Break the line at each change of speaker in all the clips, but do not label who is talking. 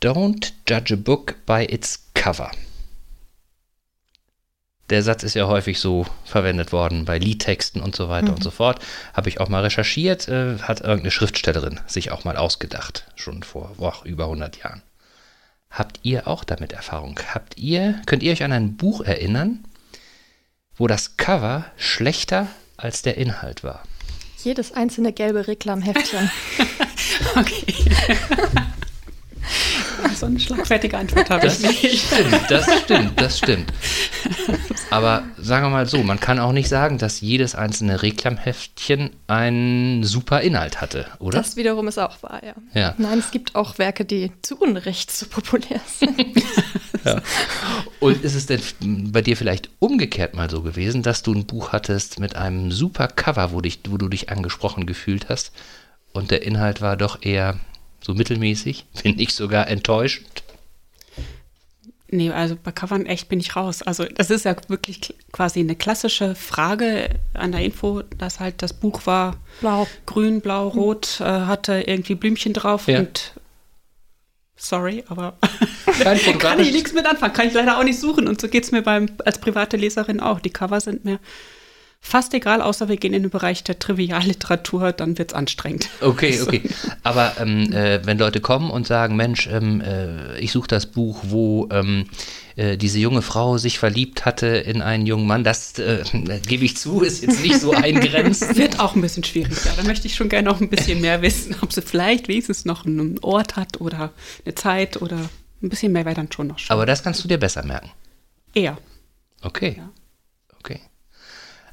Don't judge a book by its cover. Der Satz ist ja häufig so verwendet worden bei Liedtexten und so weiter mhm. und so fort. Habe ich auch mal recherchiert, äh, hat irgendeine Schriftstellerin sich auch mal ausgedacht, schon vor boah, über 100 Jahren. Habt ihr auch damit Erfahrung? Habt ihr, könnt ihr euch an ein Buch erinnern, wo das Cover schlechter als der Inhalt war?
Jedes einzelne gelbe Reklamheftchen.
okay. so eine schlagfertige Antwort habe
ich nicht. Stimmt, das stimmt, das stimmt. Aber sagen wir mal so, man kann auch nicht sagen, dass jedes einzelne Reklamheftchen einen super Inhalt hatte, oder?
Das wiederum ist auch wahr, ja.
ja.
Nein, es gibt auch Werke, die zu Unrecht so populär sind.
ja. Und ist es denn bei dir vielleicht umgekehrt mal so gewesen, dass du ein Buch hattest mit einem super Cover, wo, dich, wo du dich angesprochen gefühlt hast und der Inhalt war doch eher so mittelmäßig, finde ich sogar enttäuschend.
Nee, also bei Covern echt bin ich raus. Also das ist ja wirklich quasi eine klassische Frage an der Info, dass halt das Buch war
blau,
grün, blau, rot, äh, hatte irgendwie Blümchen drauf ja. und sorry, aber kann ich nichts mit anfangen, kann ich leider auch nicht suchen. Und so geht es mir beim, als private Leserin auch. Die Cover sind mir fast egal, außer wir gehen in den Bereich der Trivialliteratur, dann wird es anstrengend.
Okay, okay. Aber ähm, äh, wenn Leute kommen und sagen, Mensch, ähm, äh, ich suche das Buch, wo ähm, äh, diese junge Frau sich verliebt hatte in einen jungen Mann, das äh, gebe ich zu, ist jetzt nicht so eingrenzt.
wird auch ein bisschen schwierig, ja. Da möchte ich schon gerne noch ein bisschen mehr wissen, ob sie vielleicht wenigstens noch einen Ort hat oder eine Zeit oder ein bisschen mehr wäre dann schon noch schön.
Aber das kannst du dir besser merken.
Eher.
Okay. Ja.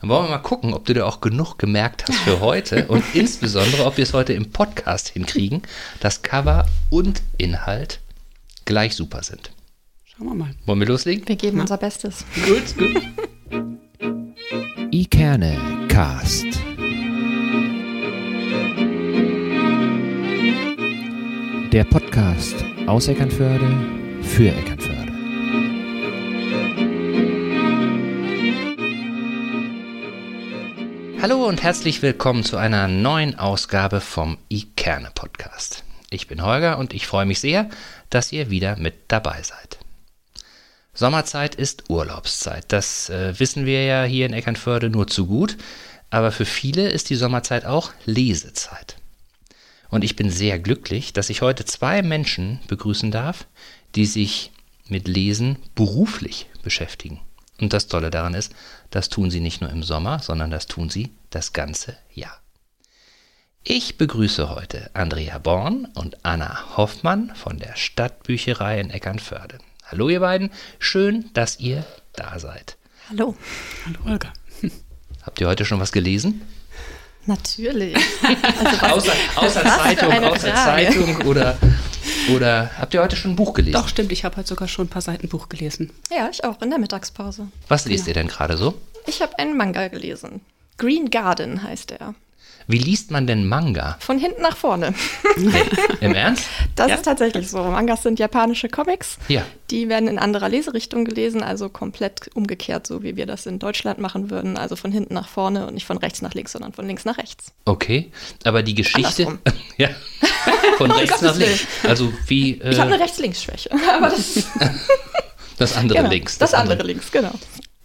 Dann wollen wir mal gucken, ob du dir auch genug gemerkt hast für heute und insbesondere, ob wir es heute im Podcast hinkriegen, dass Cover und Inhalt gleich super sind.
Schauen wir mal.
Wollen wir loslegen?
Wir geben ja. unser Bestes.
Gut, gut. Ikerne Cast. Der Podcast aus Eckernförde für Eckernförde. Hallo und herzlich willkommen zu einer neuen Ausgabe vom iKerne Podcast. Ich bin Holger und ich freue mich sehr, dass ihr wieder mit dabei seid. Sommerzeit ist Urlaubszeit. Das äh, wissen wir ja hier in Eckernförde nur zu gut, aber für viele ist die Sommerzeit auch Lesezeit. Und ich bin sehr glücklich, dass ich heute zwei Menschen begrüßen darf, die sich mit Lesen beruflich beschäftigen. Und das Tolle daran ist, das tun sie nicht nur im Sommer, sondern das tun sie das ganze Jahr. Ich begrüße heute Andrea Born und Anna Hoffmann von der Stadtbücherei in Eckernförde. Hallo ihr beiden, schön, dass ihr da seid.
Hallo.
Hallo Olga.
Habt ihr heute schon was gelesen?
Natürlich.
Also außer, außer Zeitung, außer Zeitung oder oder habt ihr heute schon ein Buch gelesen?
Doch, stimmt. Ich habe heute sogar schon ein paar Seiten Buch gelesen.
Ja, ich auch in der Mittagspause.
Was lest genau. ihr denn gerade so?
Ich habe einen Manga gelesen. Green Garden heißt er.
Wie liest man denn Manga?
Von hinten nach vorne.
Im Ernst?
Das ja? ist tatsächlich so. Mangas sind japanische Comics.
Ja.
Die werden in anderer Leserichtung gelesen, also komplett umgekehrt, so wie wir das in Deutschland machen würden. Also von hinten nach vorne und nicht von rechts nach links, sondern von links nach rechts.
Okay, aber die Geschichte. ja. Von rechts nach links. Also wie.
Äh, ich habe eine Rechts-Links-Schwäche. Aber das.
das andere
genau,
links.
Das, das andere, andere links, genau.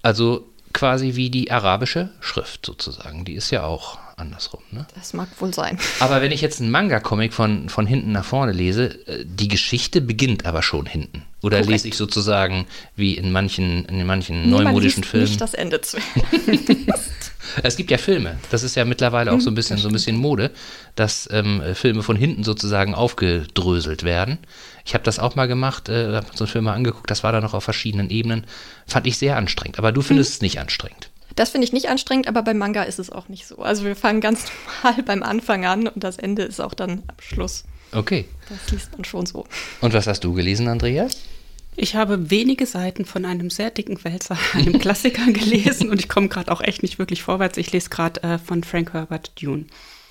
Also quasi wie die arabische Schrift sozusagen. Die ist ja auch andersrum. Ne?
Das mag wohl sein.
Aber wenn ich jetzt einen Manga-Comic von, von hinten nach vorne lese, äh, die Geschichte beginnt aber schon hinten. Oder Korrekt. lese ich sozusagen wie in manchen, in manchen nee, neumodischen Filmen.
Nicht das Ende zu.
es gibt ja Filme. Das ist ja mittlerweile auch so ein hm, bisschen, so ein bisschen Mode, dass ähm, Filme von hinten sozusagen aufgedröselt werden. Ich habe das auch mal gemacht, äh, habe so einen Film mal angeguckt, das war da noch auf verschiedenen Ebenen. Fand ich sehr anstrengend. Aber du findest mhm. es nicht anstrengend.
Das finde ich nicht anstrengend, aber beim Manga ist es auch nicht so. Also wir fangen ganz normal beim Anfang an und das Ende ist auch dann am Schluss.
Okay.
Das liest man schon so.
Und was hast du gelesen, Andrea?
Ich habe wenige Seiten von einem sehr dicken Wälzer, einem Klassiker gelesen und ich komme gerade auch echt nicht wirklich vorwärts. Ich lese gerade äh, von Frank Herbert Dune.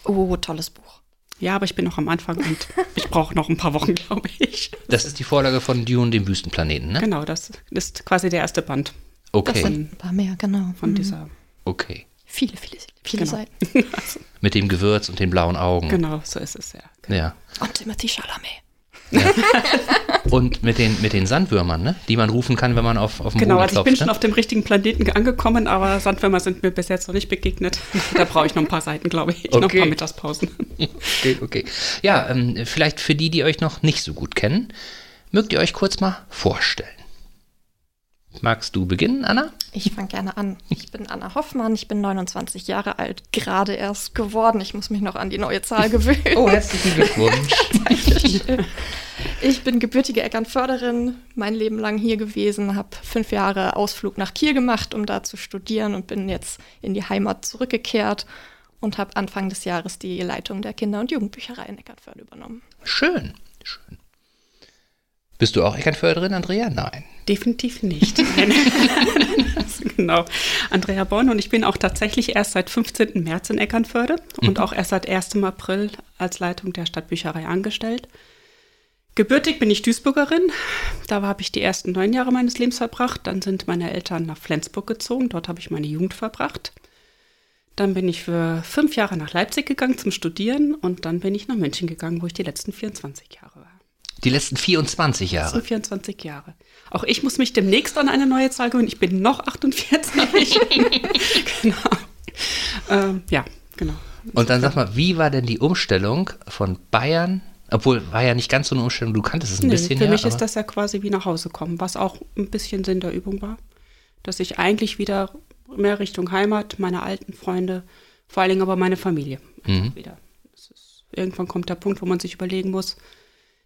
Oh, tolles Buch.
Ja, aber ich bin noch am Anfang und ich brauche noch ein paar Wochen, glaube ich.
Das ist die Vorlage von Dune, dem Wüstenplaneten, ne?
Genau, das ist quasi der erste Band.
Okay.
Das sind ein paar mehr, genau.
Von mhm. dieser.
Okay.
Viele, viele, viele
genau.
Seiten.
Mit dem Gewürz und den blauen Augen.
Genau, so ist es, ja. Genau.
ja.
Und Timothy Chalamet.
Ja. Und mit den, mit den Sandwürmern, ne? die man rufen kann, wenn man auf, auf dem
Genau,
Boden
also ich bin ne? schon auf dem richtigen Planeten angekommen, aber Sandwürmer sind mir bis jetzt noch nicht begegnet. da brauche ich noch ein paar Seiten, glaube ich. Okay. Noch ein paar Mittagspausen.
okay, okay. Ja, ähm, vielleicht für die, die euch noch nicht so gut kennen, mögt ihr euch kurz mal vorstellen. Magst du beginnen, Anna?
Ich fange gerne an. Ich bin Anna Hoffmann, ich bin 29 Jahre alt, gerade erst geworden. Ich muss mich noch an die neue Zahl gewöhnen.
Oh, herzlichen Glückwunsch.
ich bin gebürtige Eckernförderin, mein Leben lang hier gewesen, habe fünf Jahre Ausflug nach Kiel gemacht, um da zu studieren und bin jetzt in die Heimat zurückgekehrt und habe Anfang des Jahres die Leitung der Kinder- und Jugendbücherei in Eckernförde übernommen.
Schön, schön. Bist du auch Eckernförderin, Andrea? Nein.
Definitiv nicht. genau. Andrea Born und ich bin auch tatsächlich erst seit 15. März in Eckernförde mhm. und auch erst seit 1. April als Leitung der Stadtbücherei angestellt. Gebürtig bin ich Duisburgerin. Da habe ich die ersten neun Jahre meines Lebens verbracht. Dann sind meine Eltern nach Flensburg gezogen. Dort habe ich meine Jugend verbracht. Dann bin ich für fünf Jahre nach Leipzig gegangen zum Studieren und dann bin ich nach München gegangen, wo ich die letzten 24 Jahre war.
Die letzten 24 Jahre. Die
letzten 24 Jahre. Auch ich muss mich demnächst an eine neue Zahl gewöhnen. Ich bin noch 48. genau. Ähm, ja, genau.
Und dann sag mal, wie war denn die Umstellung von Bayern? Obwohl, war ja nicht ganz so eine Umstellung, du kanntest es ein nee, bisschen.
Für ja, mich ist das ja quasi wie nach Hause kommen, was auch ein bisschen Sinn der Übung war. Dass ich eigentlich wieder mehr Richtung Heimat, meine alten Freunde, vor allen Dingen aber meine Familie mhm. wieder. Ist, irgendwann kommt der Punkt, wo man sich überlegen muss,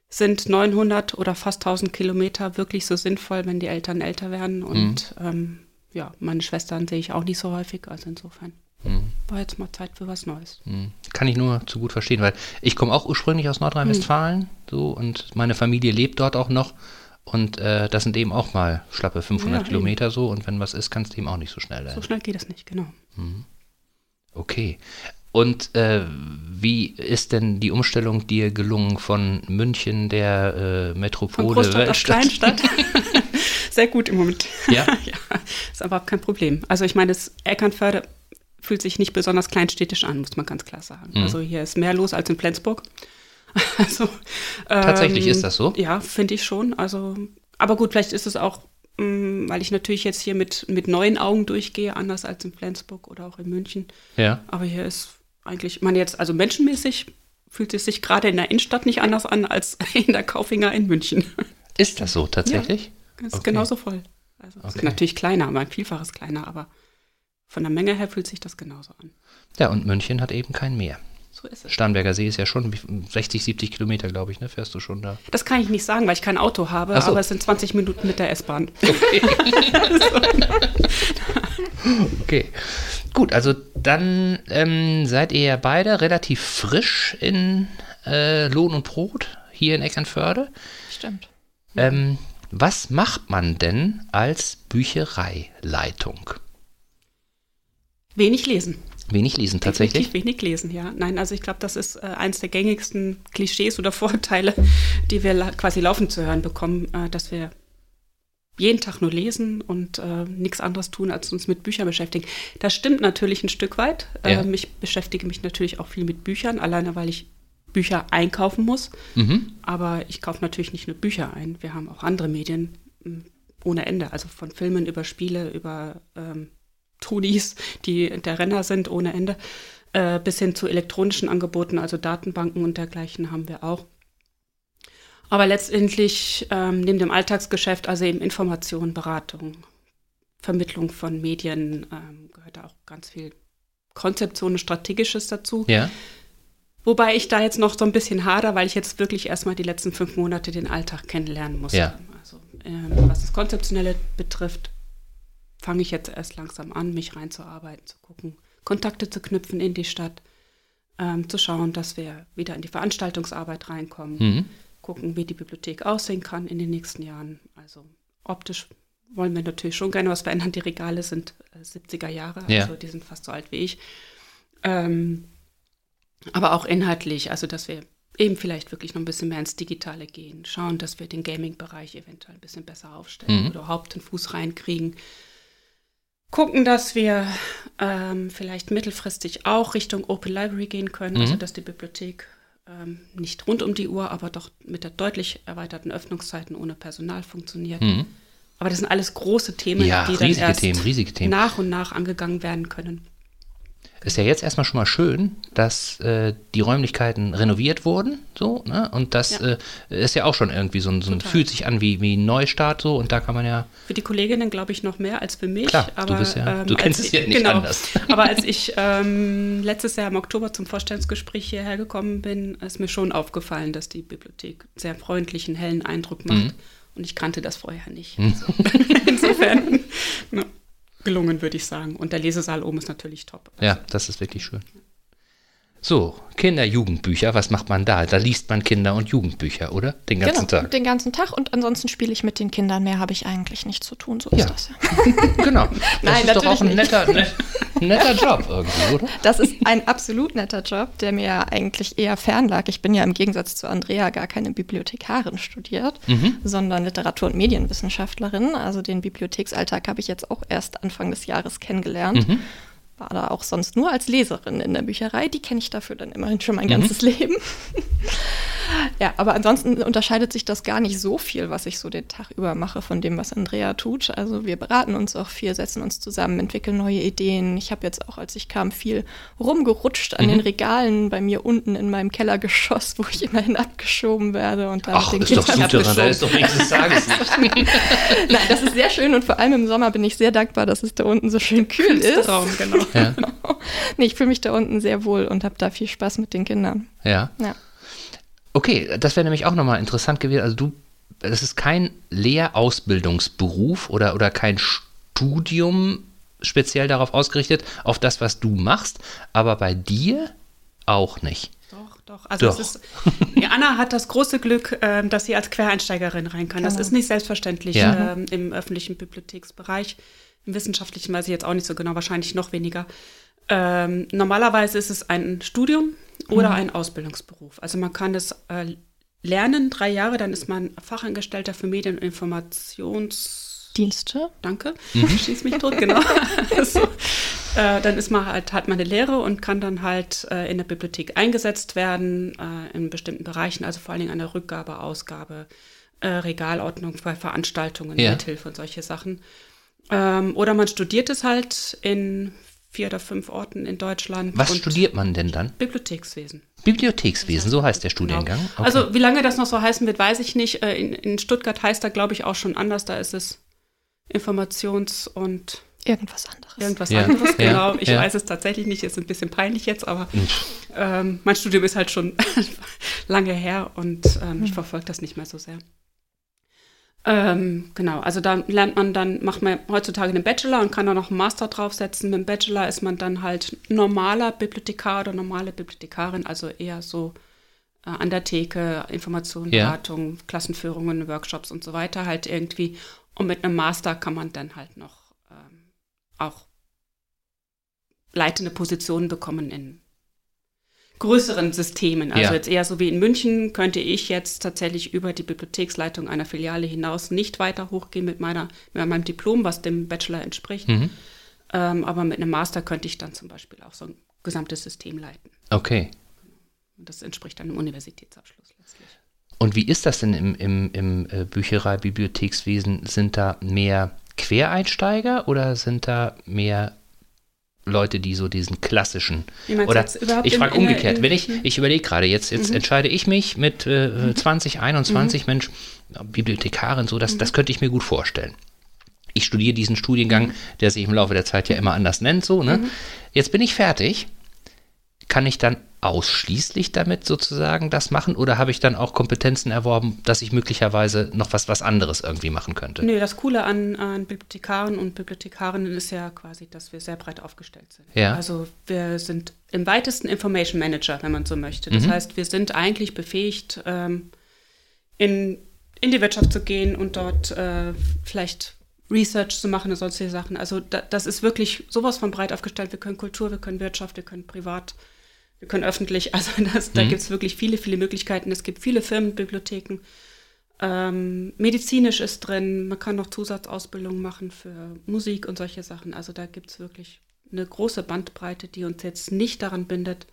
sind 900 oder fast 1000 Kilometer wirklich so sinnvoll, wenn die Eltern älter werden. Und mhm. ähm, ja, meine Schwestern sehe ich auch nicht so häufig. Also insofern mhm. war jetzt mal Zeit für was Neues.
Mhm. Kann ich nur zu gut verstehen, weil ich komme auch ursprünglich aus Nordrhein-Westfalen mhm. so und meine Familie lebt dort auch noch. Und äh, das sind eben auch mal schlappe 500 ja, Kilometer eben. so. Und wenn was ist, kannst du eben auch nicht so schnell lernen.
So schnell geht es nicht, genau.
Mhm. Okay. Und äh, wie ist denn die Umstellung dir gelungen von München, der äh, Metropole? Von
Großstadt auf Kleinstadt. Sehr gut im Moment.
Ja?
ja, ist aber kein Problem. Also ich meine, das Eckernförde fühlt sich nicht besonders kleinstädtisch an, muss man ganz klar sagen. Mhm. Also hier ist mehr los als in Flensburg.
Also, Tatsächlich ähm, ist das so?
Ja, finde ich schon. Also, aber gut, vielleicht ist es auch Mm, weil ich natürlich jetzt hier mit, mit neuen Augen durchgehe, anders als in Flensburg oder auch in München.
Ja.
Aber hier ist eigentlich, man jetzt, also menschenmäßig fühlt es sich gerade in der Innenstadt nicht anders an als in der Kaufinger in München.
Ist das so tatsächlich?
Ja, ist okay. genauso voll. Also okay. ist natürlich kleiner, aber ein Vielfaches kleiner, aber von der Menge her fühlt sich das genauso an.
Ja, und München hat eben kein Meer.
So ist es.
Starnberger See ist ja schon 60, 70 Kilometer, glaube ich, ne? Fährst du schon da?
Das kann ich nicht sagen, weil ich kein Auto habe, so. aber es sind 20 Minuten mit der S-Bahn.
Okay. okay. Gut, also dann ähm, seid ihr ja beide relativ frisch in äh, Lohn und Brot hier in Eckernförde.
Stimmt.
Ähm, was macht man denn als Büchereileitung?
Wenig lesen.
Wenig lesen tatsächlich?
Definitiv wenig lesen, ja. Nein, also ich glaube, das ist äh, eines der gängigsten Klischees oder Vorurteile, die wir la quasi laufend zu hören bekommen, äh, dass wir jeden Tag nur lesen und äh, nichts anderes tun, als uns mit Büchern beschäftigen. Das stimmt natürlich ein Stück weit. Ja. Ähm, ich beschäftige mich natürlich auch viel mit Büchern, alleine weil ich Bücher einkaufen muss. Mhm. Aber ich kaufe natürlich nicht nur Bücher ein. Wir haben auch andere Medien ohne Ende, also von Filmen über Spiele, über ähm, Tunis, die der Renner sind ohne Ende, äh, bis hin zu elektronischen Angeboten, also Datenbanken und dergleichen haben wir auch. Aber letztendlich ähm, neben dem Alltagsgeschäft, also eben Information, Beratung, Vermittlung von Medien, ähm, gehört da auch ganz viel Konzeption und Strategisches dazu.
Ja.
Wobei ich da jetzt noch so ein bisschen hader, weil ich jetzt wirklich erstmal die letzten fünf Monate den Alltag kennenlernen musste.
Ja.
Also ähm, was das Konzeptionelle betrifft, fange ich jetzt erst langsam an, mich reinzuarbeiten, zu gucken, Kontakte zu knüpfen in die Stadt, ähm, zu schauen, dass wir wieder in die Veranstaltungsarbeit reinkommen, mhm. gucken, wie die Bibliothek aussehen kann in den nächsten Jahren. Also optisch wollen wir natürlich schon gerne was verändern. Die Regale sind äh, 70er Jahre,
ja.
also die sind fast so alt wie ich. Ähm, aber auch inhaltlich, also dass wir eben vielleicht wirklich noch ein bisschen mehr ins Digitale gehen, schauen, dass wir den Gaming-Bereich eventuell ein bisschen besser aufstellen mhm. oder überhaupt den Fuß reinkriegen gucken, dass wir ähm, vielleicht mittelfristig auch Richtung Open Library gehen können, also mhm. also dass die Bibliothek ähm, nicht rund um die Uhr, aber doch mit der deutlich erweiterten Öffnungszeiten ohne Personal funktioniert. Mhm. Aber das sind alles große Themen,
ja,
die
dann erst Themen,
nach und nach angegangen werden können
ist ja jetzt erstmal schon mal schön, dass äh, die Räumlichkeiten renoviert wurden, so, ne? Und das ja. Äh, ist ja auch schon irgendwie so ein, so ein fühlt sich an wie, wie ein Neustart so und da kann man ja.
Für die Kolleginnen glaube ich noch mehr als für mich.
Klar, aber, du bist ja, ähm, du kennst es ja nicht
genau,
anders.
Aber als ich ähm, letztes Jahr im Oktober zum Vorstellungsgespräch hierher gekommen bin, ist mir schon aufgefallen, dass die Bibliothek sehr freundlichen, hellen Eindruck macht. Mhm. Und ich kannte das vorher nicht. Mhm. Insofern. ne gelungen, würde ich sagen. Und der Lesesaal oben ist natürlich top.
Ja, das ist wirklich schön. So, Kinder-Jugendbücher, was macht man da? Da liest man Kinder- und Jugendbücher, oder? Den ganzen genau, Tag.
Den ganzen Tag und ansonsten spiele ich mit den Kindern. Mehr habe ich eigentlich nicht zu tun, so
ja. ist das ja. genau. Das Nein, ist doch auch ein netter, net, netter Job irgendwie, oder?
Das ist ein absolut netter Job, der mir eigentlich eher fernlag. Ich bin ja im Gegensatz zu Andrea gar keine Bibliothekarin studiert, mhm. sondern Literatur- und Medienwissenschaftlerin. Also den Bibliotheksalltag habe ich jetzt auch erst Anfang des Jahres kennengelernt. Mhm war da auch sonst nur als Leserin in der Bücherei. Die kenne ich dafür dann immerhin schon mein mhm. ganzes Leben. ja, aber ansonsten unterscheidet sich das gar nicht so viel, was ich so den Tag über mache von dem, was Andrea tut. Also wir beraten uns auch viel, setzen uns zusammen, entwickeln neue Ideen. Ich habe jetzt auch, als ich kam, viel rumgerutscht an mhm. den Regalen bei mir unten in meinem Kellergeschoss, wo ich immerhin abgeschoben werde und
dann Ach, den ist doch super, da ist doch nichts Tages
nicht. Nein, das ist sehr schön und vor allem im Sommer bin ich sehr dankbar, dass es da unten so schön kühl ist. Raum, genau. Ja. nee, ich fühle mich da unten sehr wohl und habe da viel Spaß mit den Kindern.
Ja. ja. Okay, das wäre nämlich auch nochmal interessant gewesen. Also du, das ist kein Lehrausbildungsberuf oder, oder kein Studium speziell darauf ausgerichtet, auf das, was du machst, aber bei dir auch nicht.
Doch, doch. Also doch. Ist, Anna hat das große Glück, äh, dass sie als Quereinsteigerin rein kann. Genau. Das ist nicht selbstverständlich ja. äh, im öffentlichen Bibliotheksbereich. Im wissenschaftlichen weiß ich jetzt auch nicht so genau, wahrscheinlich noch weniger. Ähm, normalerweise ist es ein Studium oder mhm. ein Ausbildungsberuf. Also man kann es äh, lernen, drei Jahre, dann ist man Fachangestellter für Medien- und Informationsdienste. Danke, mhm. schieß mich tot, genau. also, äh, dann ist man halt, hat man eine Lehre und kann dann halt äh, in der Bibliothek eingesetzt werden, äh, in bestimmten Bereichen, also vor allen Dingen an der Rückgabe, Ausgabe, äh, Regalordnung bei Veranstaltungen, ja. Mithilfe und solche Sachen. Ähm, oder man studiert es halt in vier oder fünf Orten in Deutschland.
Was studiert man denn dann?
Bibliothekswesen.
Bibliothekswesen, so heißt der Studiengang. Genau.
Okay. Also wie lange das noch so heißen wird, weiß ich nicht. Äh, in, in Stuttgart heißt er, glaube ich, auch schon anders. Da ist es Informations- und
Irgendwas anderes.
Irgendwas ja. anderes, genau. Ja. Ich ja. weiß es tatsächlich nicht, ist ein bisschen peinlich jetzt, aber ähm, mein Studium ist halt schon lange her und ähm, ich hm. verfolge das nicht mehr so sehr. Ähm, genau, also da lernt man dann, macht man heutzutage einen Bachelor und kann dann noch einen Master draufsetzen. Mit dem Bachelor ist man dann halt normaler Bibliothekar oder normale Bibliothekarin, also eher so äh, an der Theke, Informationen, ja. Beratung, Klassenführungen, Workshops und so weiter halt irgendwie. Und mit einem Master kann man dann halt noch ähm, auch leitende Positionen bekommen in größeren Systemen. Also ja. jetzt eher so wie in München könnte ich jetzt tatsächlich über die Bibliotheksleitung einer Filiale hinaus nicht weiter hochgehen mit, meiner, mit meinem Diplom, was dem Bachelor entspricht. Mhm. Ähm, aber mit einem Master könnte ich dann zum Beispiel auch so ein gesamtes System leiten.
Okay.
Und das entspricht dann einem Universitätsabschluss letztlich.
Und wie ist das denn im, im, im äh, Bücherei-Bibliothekswesen? Sind da mehr Quereinsteiger oder sind da mehr Leute, die so diesen klassischen oder ich frage umgekehrt, wenn ich ich überlege gerade jetzt jetzt mhm. entscheide ich mich mit äh, mhm. 20 21 mhm. Mensch Bibliothekarin so das das könnte ich mir gut vorstellen. Ich studiere diesen Studiengang, mhm. der sich im Laufe der Zeit ja immer anders nennt so, ne? Mhm. Jetzt bin ich fertig. Kann ich dann ausschließlich damit sozusagen das machen oder habe ich dann auch Kompetenzen erworben, dass ich möglicherweise noch was, was anderes irgendwie machen könnte?
Nö, das Coole an, an Bibliothekaren und Bibliothekarinnen ist ja quasi, dass wir sehr breit aufgestellt sind.
Ja.
Also wir sind im weitesten Information Manager, wenn man so möchte. Das mhm. heißt, wir sind eigentlich befähigt, ähm, in, in die Wirtschaft zu gehen und dort äh, vielleicht Research zu machen und solche Sachen. Also da, das ist wirklich sowas von breit aufgestellt. Wir können Kultur, wir können Wirtschaft, wir können Privat wir können öffentlich, also das, da mhm. gibt es wirklich viele, viele Möglichkeiten. Es gibt viele Firmenbibliotheken. Ähm, medizinisch ist drin, man kann noch Zusatzausbildung machen für Musik und solche Sachen. Also da gibt es wirklich eine große Bandbreite, die uns jetzt nicht daran bindet,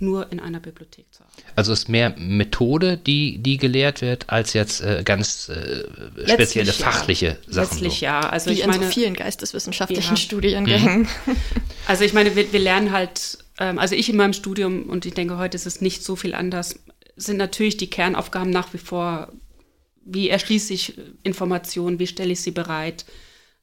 nur in einer Bibliothek zu arbeiten.
Also ist mehr Methode, die, die gelehrt wird, als jetzt äh, ganz äh, spezielle Letztlich fachliche ja. Sachen.
Letztlich so. ja.
Also Wie ich in meine, so vielen geisteswissenschaftlichen ja. Studiengängen. Mhm.
Also ich meine, wir, wir lernen halt, also ich in meinem Studium, und ich denke, heute ist es nicht so viel anders, sind natürlich die Kernaufgaben nach wie vor, wie erschließe ich Informationen, wie stelle ich sie bereit,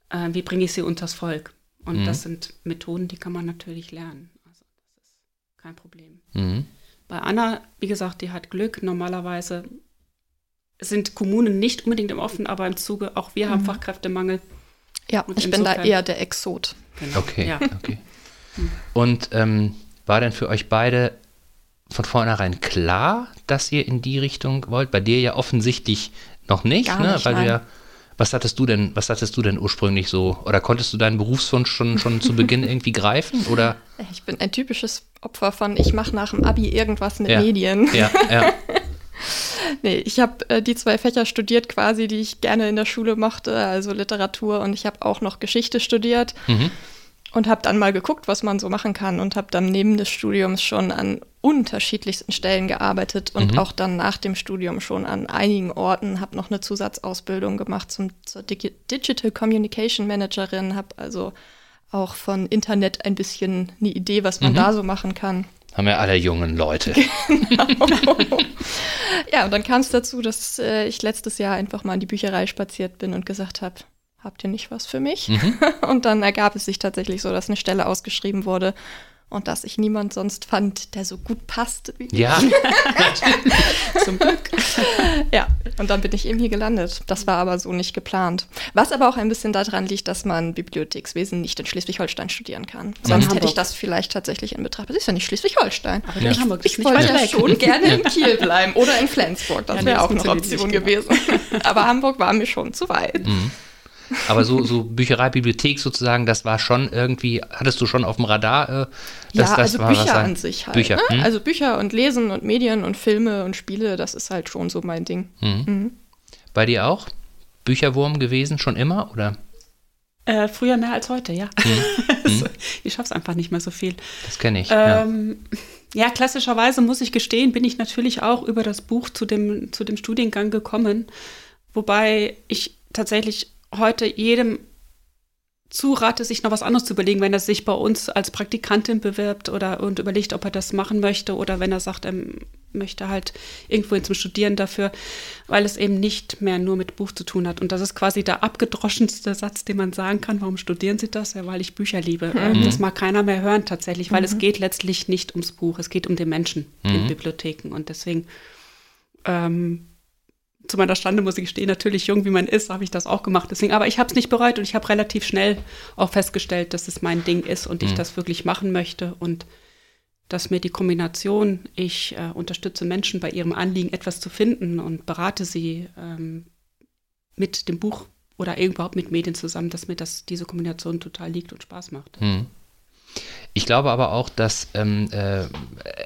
äh, wie bringe ich sie unters Volk. Und mhm. das sind Methoden, die kann man natürlich lernen. Also das ist kein Problem. Mhm. Bei Anna, wie gesagt, die hat Glück. Normalerweise sind Kommunen nicht unbedingt im Offen, aber im Zuge, auch wir mhm. haben Fachkräftemangel.
Ja, Und ich bin da eher der Exot.
Genau. Okay, ja. okay. Hm. Und ähm, war denn für euch beide von vornherein klar, dass ihr in die Richtung wollt? Bei dir ja offensichtlich noch nicht, Gar ne? Nicht, weil nein. du ja was hattest du denn, was hattest du denn ursprünglich so? Oder konntest du deinen Berufswunsch schon, schon zu Beginn irgendwie greifen? Oder?
Ich bin ein typisches Opfer von, ich mache nach dem Abi irgendwas mit ja. Medien.
Ja, ja.
nee, ich habe äh, die zwei Fächer studiert quasi, die ich gerne in der Schule mochte, also Literatur und ich habe auch noch Geschichte studiert. Mhm und habe dann mal geguckt, was man so machen kann und habe dann neben des Studiums schon an unterschiedlichsten Stellen gearbeitet und mhm. auch dann nach dem Studium schon an einigen Orten, habe noch eine Zusatzausbildung gemacht zum, zur Digi Digital Communication Managerin, habe also auch von Internet ein bisschen eine Idee, was man mhm. da so machen kann.
Haben ja alle jungen Leute.
Genau. ja, und dann kam es dazu, dass äh, ich letztes Jahr einfach mal in die Bücherei spaziert bin und gesagt habe, habt ihr nicht was für mich? Mhm. Und dann ergab es sich tatsächlich so, dass eine Stelle ausgeschrieben wurde und dass ich niemand sonst fand, der so gut passt wie
Ja.
Zum Glück. ja, und dann bin ich eben hier gelandet. Das war aber so nicht geplant. Was aber auch ein bisschen daran liegt, dass man Bibliothekswesen nicht in Schleswig-Holstein studieren kann. Sonst hätte ich das vielleicht tatsächlich in Betracht. Das ist ja nicht Schleswig-Holstein.
Aber ja. Hamburg
ich, ich wollte ja schon gerne in Kiel bleiben oder in Flensburg. Das ja, wäre auch eine Option gewesen. aber Hamburg war mir schon zu weit. Mhm.
Aber so, so Bücherei, Bibliothek sozusagen, das war schon irgendwie, hattest du schon auf dem Radar? Äh,
dass,
ja,
das also war, Bücher an sich halt.
Bücher.
Ne? Hm? Also Bücher und Lesen und Medien und Filme und Spiele, das ist halt schon so mein Ding.
Mhm. Mhm. Bei dir auch? Bücherwurm gewesen, schon immer, oder?
Äh, früher mehr als heute, ja. Mhm. ich schaffe es einfach nicht mehr so viel.
Das kenne ich.
Ähm, ja. ja. klassischerweise muss ich gestehen, bin ich natürlich auch über das Buch zu dem, zu dem Studiengang gekommen. Wobei ich tatsächlich heute jedem zurate, sich noch was anderes zu überlegen, wenn er sich bei uns als Praktikantin bewirbt oder und überlegt, ob er das machen möchte oder wenn er sagt, er möchte halt irgendwo hin zum Studieren dafür, weil es eben nicht mehr nur mit Buch zu tun hat. Und das ist quasi der abgedroschenste Satz, den man sagen kann. Warum studieren Sie das? Ja, weil ich Bücher liebe. Mhm. Das mag keiner mehr hören tatsächlich, weil mhm. es geht letztlich nicht ums Buch, es geht um den Menschen mhm. in Bibliotheken. Und deswegen ähm, zu meiner Stande muss ich gestehen, natürlich jung wie man ist, habe ich das auch gemacht. Deswegen, aber ich habe es nicht bereut und ich habe relativ schnell auch festgestellt, dass es mein Ding ist und mhm. ich das wirklich machen möchte und dass mir die Kombination, ich äh, unterstütze Menschen bei ihrem Anliegen, etwas zu finden und berate sie ähm, mit dem Buch oder überhaupt mit Medien zusammen, dass mir das, diese Kombination total liegt und Spaß macht. Mhm.
Ich glaube aber auch, dass ähm, äh,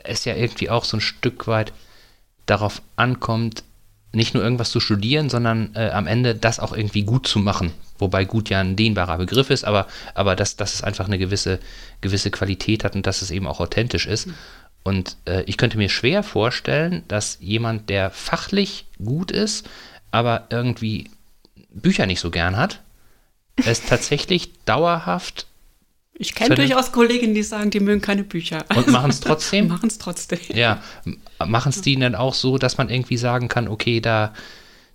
es ja irgendwie auch so ein Stück weit darauf ankommt, nicht nur irgendwas zu studieren, sondern äh, am Ende das auch irgendwie gut zu machen. Wobei gut ja ein dehnbarer Begriff ist, aber, aber dass, dass es einfach eine gewisse, gewisse Qualität hat und dass es eben auch authentisch ist. Mhm. Und äh, ich könnte mir schwer vorstellen, dass jemand, der fachlich gut ist, aber irgendwie Bücher nicht so gern hat, es tatsächlich dauerhaft
ich kenne durchaus Kolleginnen, die sagen, die mögen keine Bücher.
Und machen es trotzdem?
machen es trotzdem.
Ja. Machen es die dann auch so, dass man irgendwie sagen kann, okay, da,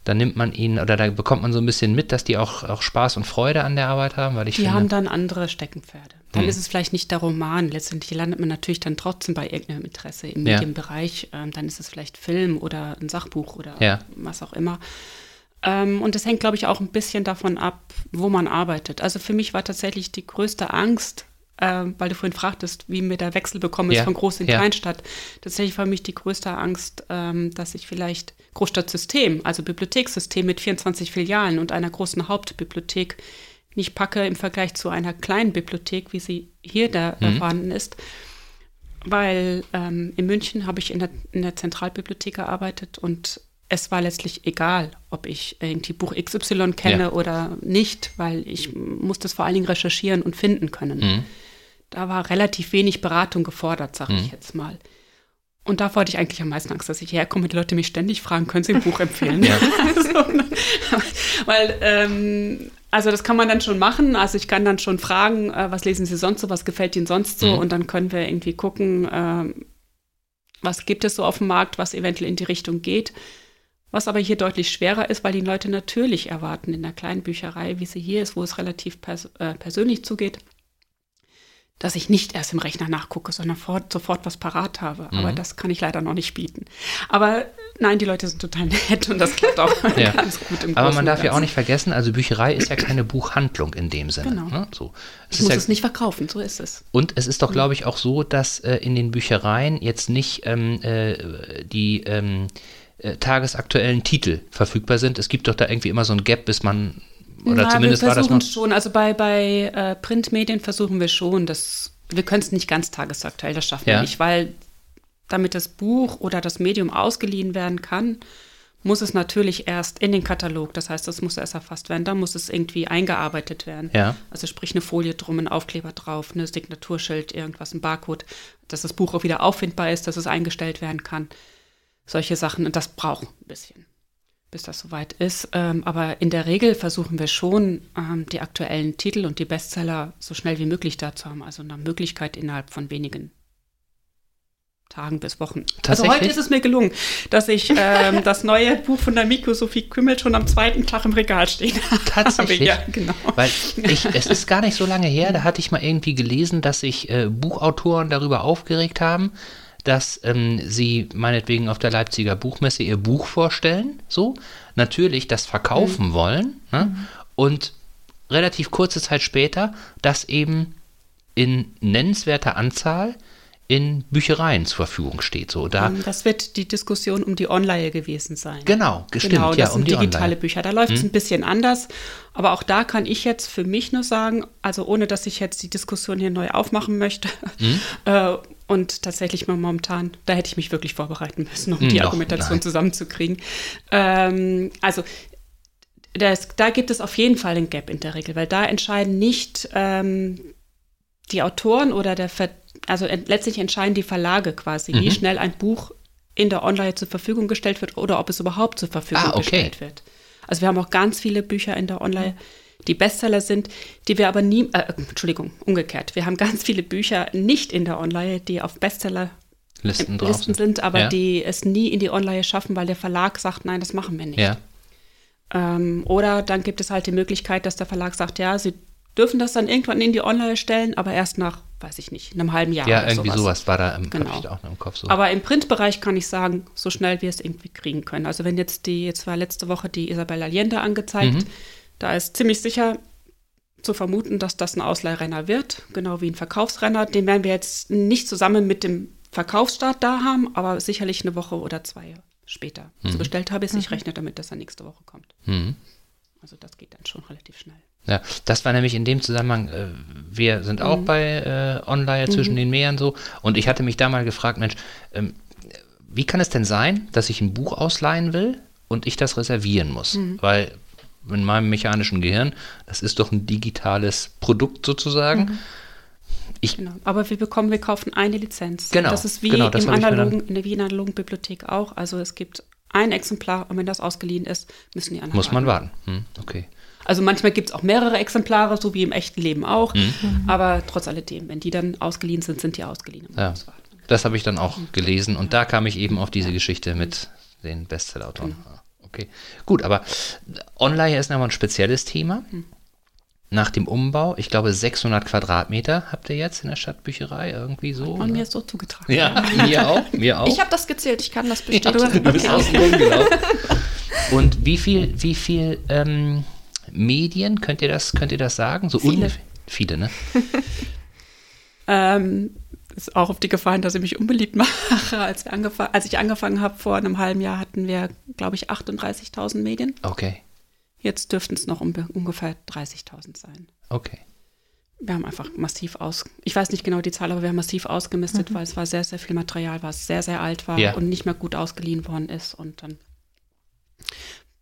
da nimmt man ihn oder da bekommt man so ein bisschen mit, dass die auch, auch Spaß und Freude an der Arbeit haben? Weil ich
die
finde,
haben dann andere Steckenpferde. Dann hm. ist es vielleicht nicht der Roman. Letztendlich landet man natürlich dann trotzdem bei irgendeinem Interesse im ja. Medienbereich. Ähm, dann ist es vielleicht Film oder ein Sachbuch oder ja. was auch immer. Ähm, und das hängt, glaube ich, auch ein bisschen davon ab, wo man arbeitet. Also für mich war tatsächlich die größte Angst, äh, weil du vorhin fragtest, wie mir der Wechsel bekommen ist ja. von Groß in ja. Kleinstadt. Tatsächlich war für mich die größte Angst, ähm, dass ich vielleicht Großstadtsystem, also Bibliothekssystem mit 24 Filialen und einer großen Hauptbibliothek nicht packe im Vergleich zu einer kleinen Bibliothek, wie sie hier da mhm. vorhanden ist. Weil ähm, in München habe ich in der, in der Zentralbibliothek gearbeitet und es war letztlich egal, ob ich irgendwie Buch XY kenne ja. oder nicht, weil ich musste es vor allen Dingen recherchieren und finden können. Mhm. Da war relativ wenig Beratung gefordert, sage mhm. ich jetzt mal. Und da wollte ich eigentlich am meisten Angst, dass ich herkomme und die Leute mich ständig fragen, können Sie ein Buch empfehlen? Ja. also, weil, ähm, also das kann man dann schon machen. Also ich kann dann schon fragen, äh, was lesen Sie sonst so, was gefällt Ihnen sonst so? Mhm. Und dann können wir irgendwie gucken, äh, was gibt es so auf dem Markt, was eventuell in die Richtung geht. Was aber hier deutlich schwerer ist, weil die Leute natürlich erwarten in der kleinen Bücherei, wie sie hier ist, wo es relativ pers äh, persönlich zugeht, dass ich nicht erst im Rechner nachgucke, sondern fort, sofort was parat habe. Mhm. Aber das kann ich leider noch nicht bieten. Aber nein, die Leute sind total nett und das klappt auch
ja. ganz gut im Aber man darf ja auch nicht vergessen, also Bücherei ist ja keine Buchhandlung in dem Sinne. Genau. Ne?
So. Es ich muss ja, es nicht verkaufen, so ist es.
Und es ist doch, glaube ich, auch so, dass äh, in den Büchereien jetzt nicht ähm, äh, die ähm, äh, tagesaktuellen Titel verfügbar sind. Es gibt doch da irgendwie immer so ein Gap, bis man oder
Na,
zumindest
wir versuchen
war
das schon. Also bei, bei äh, Printmedien versuchen wir schon, dass wir können es nicht ganz tagesaktuell, das schaffen ja. wir nicht, weil damit das Buch oder das Medium ausgeliehen werden kann, muss es natürlich erst in den Katalog, das heißt, das muss erst erfasst werden, dann muss es irgendwie eingearbeitet werden.
Ja.
Also sprich eine Folie drum, ein Aufkleber drauf, eine Signaturschild, irgendwas, ein Barcode, dass das Buch auch wieder auffindbar ist, dass es eingestellt werden kann. Solche Sachen und das braucht ein bisschen bis das soweit ist. Ähm, aber in der Regel versuchen wir schon, ähm, die aktuellen Titel und die Bestseller so schnell wie möglich da zu haben. Also eine Möglichkeit innerhalb von wenigen Tagen bis Wochen. Also heute ist es mir gelungen, dass ich ähm, das neue Buch von der Miko Sophie Kümmel schon am zweiten Tag im Regal stehen
habe. Tatsächlich? ja, genau. Weil ich, es ist gar nicht so lange her, da hatte ich mal irgendwie gelesen, dass sich äh, Buchautoren darüber aufgeregt haben, dass ähm, sie meinetwegen auf der Leipziger Buchmesse ihr Buch vorstellen, so, natürlich das verkaufen mhm. wollen ne? mhm. und relativ kurze Zeit später das eben in nennenswerter Anzahl in Büchereien zur Verfügung steht. So, da
ähm, das wird die Diskussion um die Online gewesen sein.
Genau,
gestimmt. Genau, das ja, um sind digitale Online. Bücher. Da läuft es hm. ein bisschen anders. Aber auch da kann ich jetzt für mich nur sagen, also ohne dass ich jetzt die Diskussion hier neu aufmachen möchte, hm. äh, und tatsächlich mal momentan, da hätte ich mich wirklich vorbereiten müssen, um hm, die Doch, Argumentation nein. zusammenzukriegen. Ähm, also das, da gibt es auf jeden Fall einen Gap in der Regel, weil da entscheiden nicht ähm, die Autoren oder der Ver also letztlich entscheiden die Verlage quasi, mhm. wie schnell ein Buch in der Online zur Verfügung gestellt wird oder ob es überhaupt zur Verfügung ah, okay. gestellt wird. Also wir haben auch ganz viele Bücher in der Online, die Bestseller sind, die wir aber nie, äh, Entschuldigung, umgekehrt. Wir haben ganz viele Bücher nicht in der Online, die auf Bestseller
Listen,
Listen sind, aber ja. die es nie in die Online schaffen, weil der Verlag sagt, nein, das machen wir nicht.
Ja.
Ähm, oder dann gibt es halt die Möglichkeit, dass der Verlag sagt, ja, sie dürfen das dann irgendwann in die Online stellen, aber erst nach, weiß ich nicht, einem halben Jahr.
Ja, irgendwie sowas, sowas war da im, genau. auch im Kopf so.
Aber im Printbereich kann ich sagen, so schnell wir es irgendwie kriegen können. Also wenn jetzt die, jetzt war letzte Woche die Isabel Allende angezeigt, mhm. da ist ziemlich sicher zu vermuten, dass das ein Ausleihrenner wird, genau wie ein Verkaufsrenner. Den werden wir jetzt nicht zusammen mit dem Verkaufsstart da haben, aber sicherlich eine Woche oder zwei später. Mhm. Also bestellt habe ich es, ich rechne damit, dass er nächste Woche kommt. Mhm. Also das geht dann schon relativ schnell.
Ja, das war nämlich in dem Zusammenhang, äh, wir sind auch mhm. bei äh, Online zwischen mhm. den Meeren so und ich hatte mich da mal gefragt, Mensch, ähm, wie kann es denn sein, dass ich ein Buch ausleihen will und ich das reservieren muss? Mhm. Weil in meinem mechanischen Gehirn, das ist doch ein digitales Produkt sozusagen. Mhm.
Ich, genau. Aber wir bekommen, wir kaufen eine Lizenz.
Genau.
Das ist wie
genau, das
im analogen, in der wie analogen Bibliothek auch. Also es gibt ein Exemplar und wenn das ausgeliehen ist, müssen die anderen
Muss man warten. Hm, okay.
Also manchmal gibt es auch mehrere Exemplare, so wie im echten Leben auch. Mhm. Aber trotz alledem, wenn die dann ausgeliehen sind, sind die ausgeliehen.
Ja. Das habe ich dann auch gelesen und da kam ich eben auf diese Geschichte mit den Bestsellerautoren. Mhm. Okay, gut, aber Online ist nochmal ein spezielles Thema. Mhm. Nach dem Umbau, ich glaube 600 Quadratmeter habt ihr jetzt in der Stadtbücherei irgendwie so.
Und mir ist so zugetragen.
Ja, mir auch, mir auch.
Ich habe das gezählt, ich kann das bestätigen. Ja,
du bist außen rumgelaufen. Und wie viel, wie viel ähm, Medien, könnt ihr das, könnt ihr das sagen? So
viele.
viele, ne?
ähm, ist auch auf die gefallen, dass ich mich unbeliebt mache. Als, wir als ich angefangen habe vor einem halben Jahr, hatten wir, glaube ich, 38.000 Medien.
Okay.
Jetzt dürften es noch um, ungefähr 30.000 sein.
Okay.
Wir haben einfach massiv aus, ich weiß nicht genau die Zahl, aber wir haben massiv ausgemistet, mhm. weil es war sehr, sehr viel Material, was sehr, sehr alt war ja. und nicht mehr gut ausgeliehen worden ist. Und dann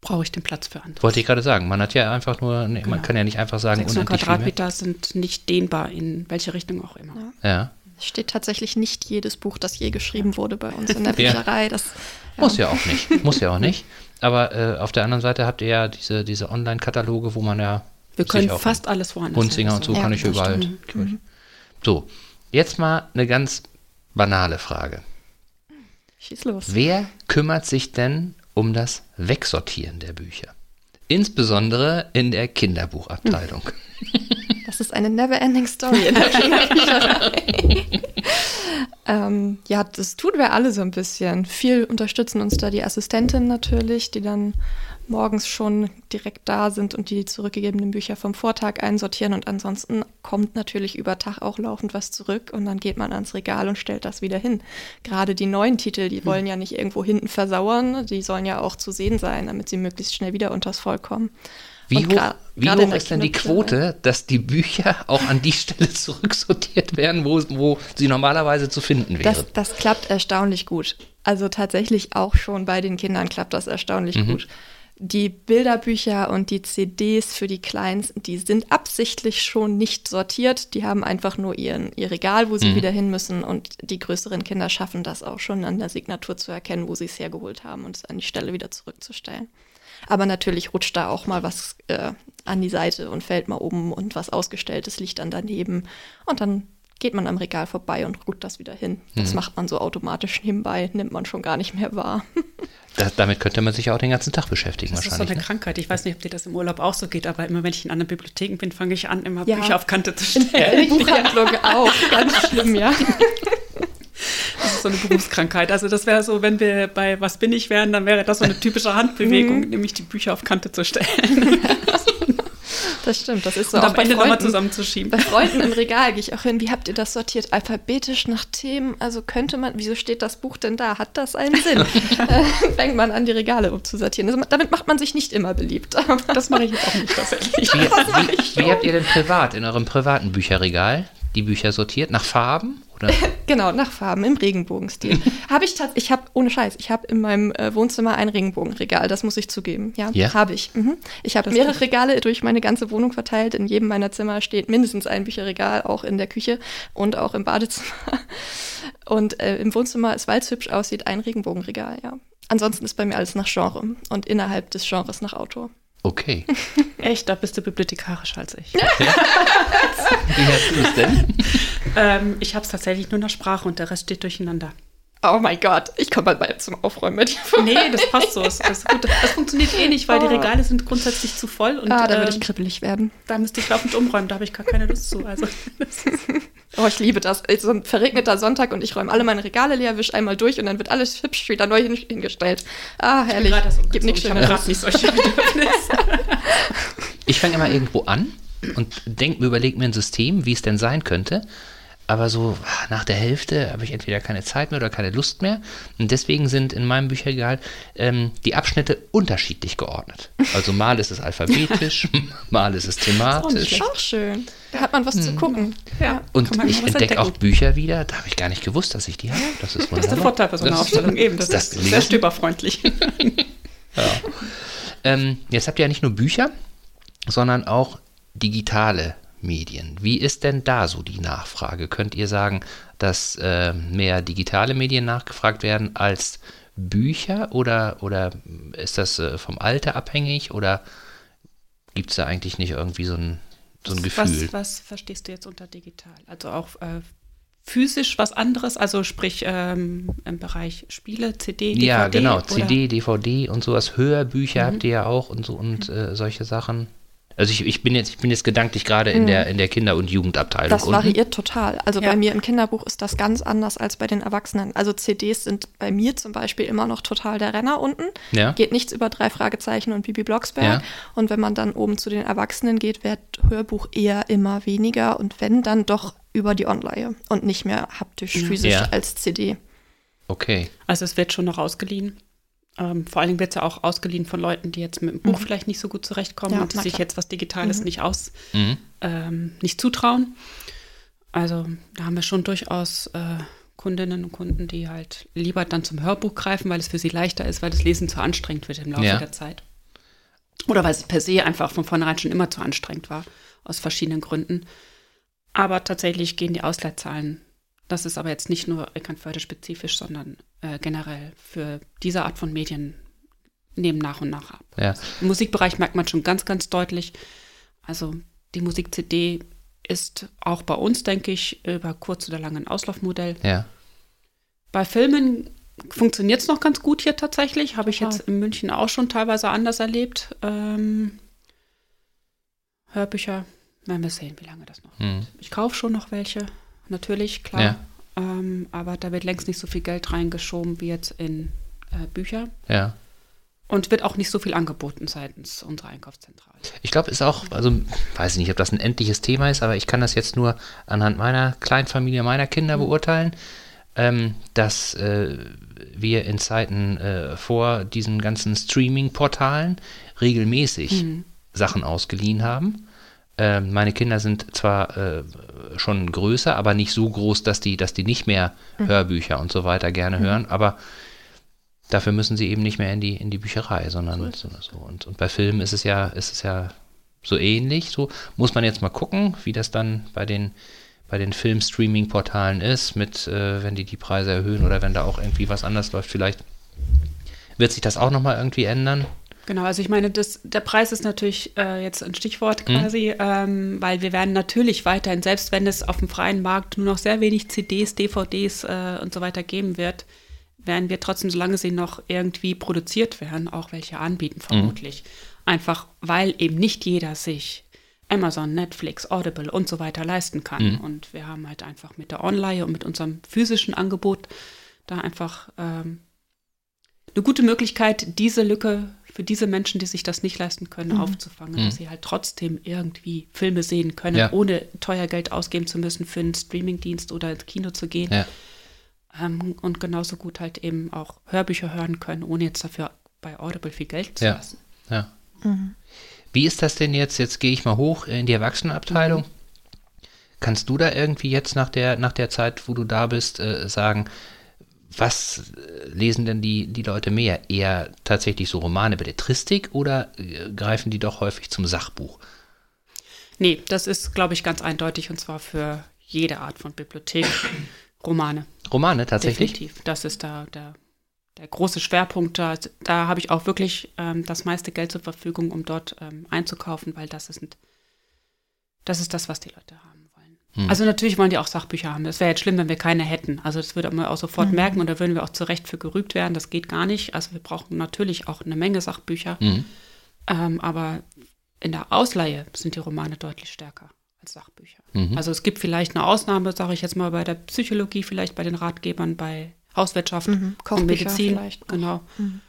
brauche ich den Platz für andere.
Wollte ich gerade sagen, man hat ja einfach nur, nee, genau. man kann ja nicht einfach sagen,
600 Quadratmeter sind nicht dehnbar in welche Richtung auch immer.
Ja. ja.
Steht tatsächlich nicht jedes Buch, das je geschrieben wurde bei uns in der Bücherei. Das,
ja. Muss ja auch nicht. Muss ja auch nicht. Aber äh, auf der anderen Seite habt ihr ja diese, diese Online-Kataloge, wo man ja.
Wir können fast alles woanders.
Hunzinger und so ja, kann ich überall. Mhm. So, jetzt mal eine ganz banale Frage.
Schieß los.
Wer kümmert sich denn um das Wegsortieren der Bücher? Insbesondere in der Kinderbuchabteilung.
Das ist eine never-ending Story in der Kinderbücherei. ähm, ja, das tun wir alle so ein bisschen. Viel unterstützen uns da die Assistentin natürlich, die dann morgens schon direkt da sind und die zurückgegebenen Bücher vom Vortag einsortieren. Und ansonsten kommt natürlich über Tag auch laufend was zurück und dann geht man ans Regal und stellt das wieder hin. Gerade die neuen Titel, die hm. wollen ja nicht irgendwo hinten versauern, die sollen ja auch zu sehen sein, damit sie möglichst schnell wieder unters Volk kommen.
Wie hoch, wie hoch ist denn die Quote, dass die Bücher auch an die Stelle zurücksortiert werden, wo, wo sie normalerweise zu finden wären?
Das, das klappt erstaunlich gut. Also tatsächlich auch schon bei den Kindern klappt das erstaunlich mhm. gut. Die Bilderbücher und die CDs für die Kleinsten, die sind absichtlich schon nicht sortiert. Die haben einfach nur ihren, ihr Regal, wo sie mhm. wieder hin müssen. Und die größeren Kinder schaffen das auch schon an der Signatur zu erkennen, wo sie es hergeholt haben und es an die Stelle wieder zurückzustellen. Aber natürlich rutscht da auch mal was äh, an die Seite und fällt mal um und was ausgestelltes liegt dann daneben. Und dann geht man am Regal vorbei und ruht das wieder hin. Das mhm. macht man so automatisch nebenbei, nimmt man schon gar nicht mehr wahr.
Das, damit könnte man sich ja auch den ganzen Tag beschäftigen.
Das
ist so
eine
ne?
Krankheit. Ich weiß nicht, ob dir das im Urlaub auch so geht, aber immer wenn ich in anderen Bibliotheken bin, fange ich an, immer ja. Bücher auf Kante zu stellen.
Buchhandlung auch. Ganz schlimm, ja.
Das ist so eine Berufskrankheit. Also das wäre so, wenn wir bei Was bin ich wären, dann wäre das so eine typische Handbewegung, mhm. nämlich die Bücher auf Kante zu stellen.
Das stimmt, das ist so.
Und auch am Ende nochmal zusammenzuschieben.
Bei Freunden im Regal gehe ich auch hin. Wie habt ihr das sortiert? Alphabetisch nach Themen? Also könnte man, wieso steht das Buch denn da? Hat das einen Sinn? äh, fängt man an, die Regale umzusortieren. Also, damit macht man sich nicht immer beliebt.
das mache ich jetzt auch nicht tatsächlich. Wie,
wie, wie habt ihr denn privat in eurem privaten Bücherregal die Bücher sortiert? Nach Farben? Oder?
genau, nach Farben im Regenbogenstil. habe ich tatsächlich, ich habe, ohne Scheiß, ich habe in meinem äh, Wohnzimmer ein Regenbogenregal, das muss ich zugeben. Ja, ja? habe ich. Mhm. Ich habe mehrere Regale durch meine ganze Wohnung verteilt. In jedem meiner Zimmer steht mindestens ein Bücherregal, auch in der Küche und auch im Badezimmer. Und äh, im Wohnzimmer ist, weil es hübsch aussieht, ein Regenbogenregal, ja. Ansonsten ist bei mir alles nach Genre und innerhalb des Genres nach Autor.
Okay.
Echt, da bist du bibliothekarischer als ich.
Wie hast du es denn?
ähm, ich habe es tatsächlich nur nach Sprache und der Rest steht durcheinander.
Oh mein Gott, ich komme mal zum Aufräumen mit
dir. Nee, das passt so. Das, das, gut. das funktioniert eh nicht, weil oh. die Regale sind grundsätzlich zu voll. Und,
ah, da würde ich ähm, kribbelig werden.
Da müsste ich laufend umräumen, da habe ich gar keine Lust zu. Also,
oh, ich liebe das. So ein verregneter Sonntag und ich räume alle meine Regale leer, wische einmal durch und dann wird alles hübsch wieder neu hingestellt. Ah, herrlich. Gibt nichts Schöneres. Nicht solche
ich fange immer irgendwo an und denke mir, überlege mir ein System, wie es denn sein könnte aber so nach der Hälfte habe ich entweder keine Zeit mehr oder keine Lust mehr. Und deswegen sind in meinem Bücherregal ähm, die Abschnitte unterschiedlich geordnet. Also mal ist es alphabetisch, mal ist es thematisch.
Das ist auch schön. Da hat man was hm. zu gucken.
Ja, und ich entdecke auch Bücher wieder, da habe ich gar nicht gewusst, dass ich die habe. Das ist wunderbar. Das ist der
Vorteil bei so einer Ausstellung eben. Das, das ist sehr stöberfreundlich.
ja. ähm, jetzt habt ihr ja nicht nur Bücher, sondern auch digitale Medien. Wie ist denn da so die Nachfrage? Könnt ihr sagen, dass äh, mehr digitale Medien nachgefragt werden als Bücher oder, oder ist das äh, vom Alter abhängig oder gibt es da eigentlich nicht irgendwie so ein, so ein Gefühl?
Was, was, verstehst du jetzt unter digital? Also auch äh, physisch was anderes, also sprich ähm, im Bereich Spiele, CD, DVD?
Ja, genau, CD, DVD und sowas. Hörbücher mhm. habt ihr ja auch und so und äh, solche Sachen. Also ich, ich, bin jetzt, ich bin jetzt gedanklich gerade in, mhm. der, in der Kinder- und Jugendabteilung.
Das variiert total. Also ja. bei mir im Kinderbuch ist das ganz anders als bei den Erwachsenen. Also CDs sind bei mir zum Beispiel immer noch total der Renner unten. Ja. Geht nichts über drei Fragezeichen und Bibi Blocksberg. Ja. Und wenn man dann oben zu den Erwachsenen geht, wird Hörbuch eher immer weniger und wenn, dann doch über die Online und nicht mehr haptisch, physisch als CD.
Okay.
Also es wird schon noch ausgeliehen. Ähm, vor allen Dingen wird es ja auch ausgeliehen von Leuten, die jetzt mit dem Buch mhm. vielleicht nicht so gut zurechtkommen ja, und die sich jetzt was Digitales mhm. nicht aus, mhm. ähm, nicht zutrauen. Also da haben wir schon durchaus äh, Kundinnen und Kunden, die halt lieber dann zum Hörbuch greifen, weil es für sie leichter ist, weil das Lesen zu anstrengend wird im Laufe ja. der Zeit. Oder weil es per se einfach von vornherein schon immer zu anstrengend war, aus verschiedenen Gründen. Aber tatsächlich gehen die Ausleitzahlen Das ist aber jetzt nicht nur Eckernförde spezifisch, sondern äh, generell für diese Art von Medien nehmen nach und nach ab.
Ja.
Im Musikbereich merkt man schon ganz, ganz deutlich. Also die Musik-CD ist auch bei uns, denke ich, über kurz oder lang ein Auslaufmodell.
Ja.
Bei Filmen funktioniert es noch ganz gut hier tatsächlich. Habe ich jetzt in München auch schon teilweise anders erlebt. Ähm, Hörbücher, werden wir sehen, wie lange das noch
Hm.
Ich kaufe schon noch welche, natürlich, klar.
Ja.
Ähm, aber da wird längst nicht so viel Geld reingeschoben wie jetzt in äh, Bücher.
Ja.
Und wird auch nicht so viel angeboten seitens unserer Einkaufszentrale.
Ich glaube, ist auch, also weiß ich nicht, ob das ein endliches Thema ist, aber ich kann das jetzt nur anhand meiner Kleinfamilie, meiner Kinder beurteilen, ähm, dass äh, wir in Zeiten äh, vor diesen ganzen Streaming-Portalen regelmäßig Sachen ausgeliehen haben. Ähm, meine Kinder sind zwar äh, schon größer, aber nicht so groß, dass die, dass die nicht mehr Hörbücher und so weiter gerne hören, aber dafür müssen sie eben nicht mehr in die, in die Bücherei, sondern so. so. Und, und bei Filmen ist es ja, ist es ja so ähnlich. So muss man jetzt mal gucken, wie das dann bei den, bei den Film-Streaming-Portalen ist, mit, äh, wenn die die Preise erhöhen oder wenn da auch irgendwie was anders läuft. Vielleicht wird sich das auch nochmal irgendwie ändern.
Genau, also ich meine, das, der Preis ist natürlich äh, jetzt ein Stichwort
Mhm.
quasi, ähm, weil wir werden natürlich weiterhin, selbst wenn es auf dem freien Markt nur noch sehr wenig CDs, DVDs äh, und so weiter geben wird, werden wir trotzdem, solange sie noch irgendwie produziert werden, auch welche anbieten, vermutlich. Einfach, weil eben nicht jeder sich Amazon, Netflix, Audible und so weiter leisten kann. Und wir haben halt einfach mit der Online und mit unserem physischen Angebot da einfach ähm, eine gute Möglichkeit, diese Lücke für diese Menschen, die sich das nicht leisten können, aufzufangen, dass sie halt trotzdem irgendwie Filme sehen können,
Ja.
ohne teuer Geld ausgeben zu müssen für einen Streamingdienst oder ins Kino zu gehen.
Ja.
Ähm, und genauso gut halt eben auch Hörbücher hören können, ohne jetzt dafür bei Audible viel Geld zu
Ja.
lassen.
Ja. Wie ist das denn jetzt? Jetzt gehe ich mal hoch in die Erwachsenenabteilung. Kannst du da irgendwie jetzt nach der, nach der Zeit, wo du da bist, äh, sagen, was äh, lesen denn die, die Leute mehr? Eher tatsächlich so Romane, Belletristik oder äh, greifen die doch häufig zum Sachbuch?
Nee, das ist, glaube ich, ganz eindeutig und zwar für jede Art von Bibliothek. Romane.
Romane tatsächlich?
Definitiv. Das ist da der, der große Schwerpunkt. Da, da habe ich auch wirklich ähm, das meiste Geld zur Verfügung, um dort ähm, einzukaufen, weil das ist, das ist das, was die Leute haben.
Hm.
Also natürlich wollen die auch Sachbücher haben. Das wäre jetzt schlimm, wenn wir keine hätten. Also das würde man auch sofort merken und da würden wir auch zu Recht für gerügt werden. Das geht gar nicht. Also wir brauchen natürlich auch eine Menge Sachbücher.
Mhm.
Ähm, aber in der Ausleihe sind die Romane deutlich stärker als Sachbücher.
Mhm.
Also es gibt vielleicht eine Ausnahme, sage ich jetzt mal, bei der Psychologie, vielleicht bei den Ratgebern, bei Hauswirtschaft
Mhm.
und Medizin.
vielleicht.
Genau.
Mhm.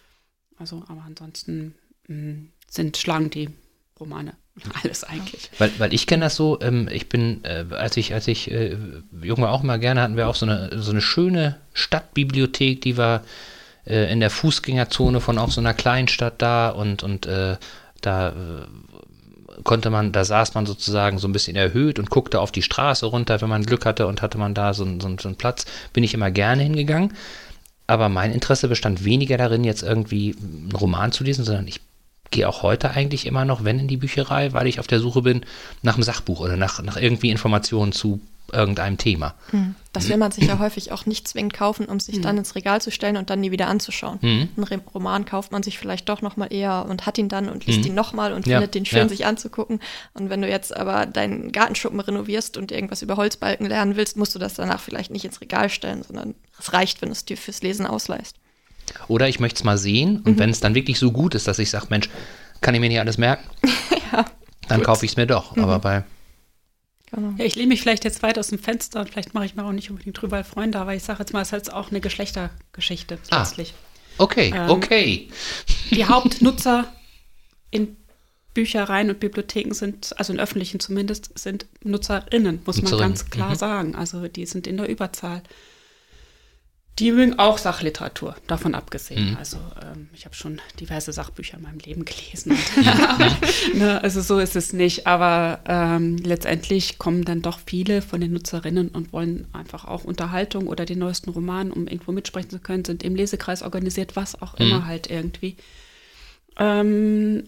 Also, aber ansonsten mh, sind schlagen die Romane alles eigentlich.
Weil, weil ich kenne das so, ähm, ich bin, äh, als ich, als ich äh, jung war auch mal gerne, hatten wir auch so eine, so eine schöne Stadtbibliothek, die war äh, in der Fußgängerzone von auch so einer Kleinstadt da und, und äh, da äh, konnte man, da saß man sozusagen so ein bisschen erhöht und guckte auf die Straße runter, wenn man Glück hatte und hatte man da so, so, so einen Platz, bin ich immer gerne hingegangen. Aber mein Interesse bestand weniger darin, jetzt irgendwie einen Roman zu lesen, sondern ich gehe auch heute eigentlich immer noch, wenn in die Bücherei, weil ich auf der Suche bin nach einem Sachbuch oder nach, nach irgendwie Informationen zu irgendeinem Thema.
Das will man sich ja häufig auch nicht zwingend kaufen, um sich dann ins Regal zu stellen und dann nie wieder anzuschauen.
Mhm.
Einen Roman kauft man sich vielleicht doch nochmal eher und hat ihn dann und liest
Mhm.
ihn nochmal und
Ja,
findet den schön,
ja.
sich anzugucken. Und wenn du jetzt aber deinen Gartenschuppen renovierst und irgendwas über Holzbalken lernen willst, musst du das danach vielleicht nicht ins Regal stellen, sondern es reicht, wenn du es dir fürs Lesen ausleihst.
Oder ich möchte es mal sehen und wenn es dann wirklich so gut ist, dass ich sage, Mensch, kann ich mir nicht alles merken, dann kaufe ich es mir doch. Aber bei,
Genau.
Ja, ich lehne mich vielleicht jetzt weit aus dem Fenster und vielleicht mache ich mir auch nicht unbedingt drüber Freunde, aber ich sage jetzt mal, es ist halt auch eine Geschlechtergeschichte
Ah.
letztlich.
okay,
Ähm,
okay.
Die Hauptnutzer in Büchereien und Bibliotheken sind, also in öffentlichen zumindest, sind Nutzerinnen, muss man
Nutzerinnen,
ganz klar
mhm.
sagen. Also die sind in der Überzahl. Die mögen auch Sachliteratur, davon abgesehen.
Mhm.
Also ähm, ich habe schon diverse Sachbücher in meinem Leben gelesen. Und, ne, also so ist es nicht. Aber ähm, letztendlich kommen dann doch viele von den Nutzerinnen und wollen einfach auch Unterhaltung oder den neuesten Roman, um irgendwo mitsprechen zu können, sind im Lesekreis organisiert, was auch
Mhm.
immer halt irgendwie. Ähm,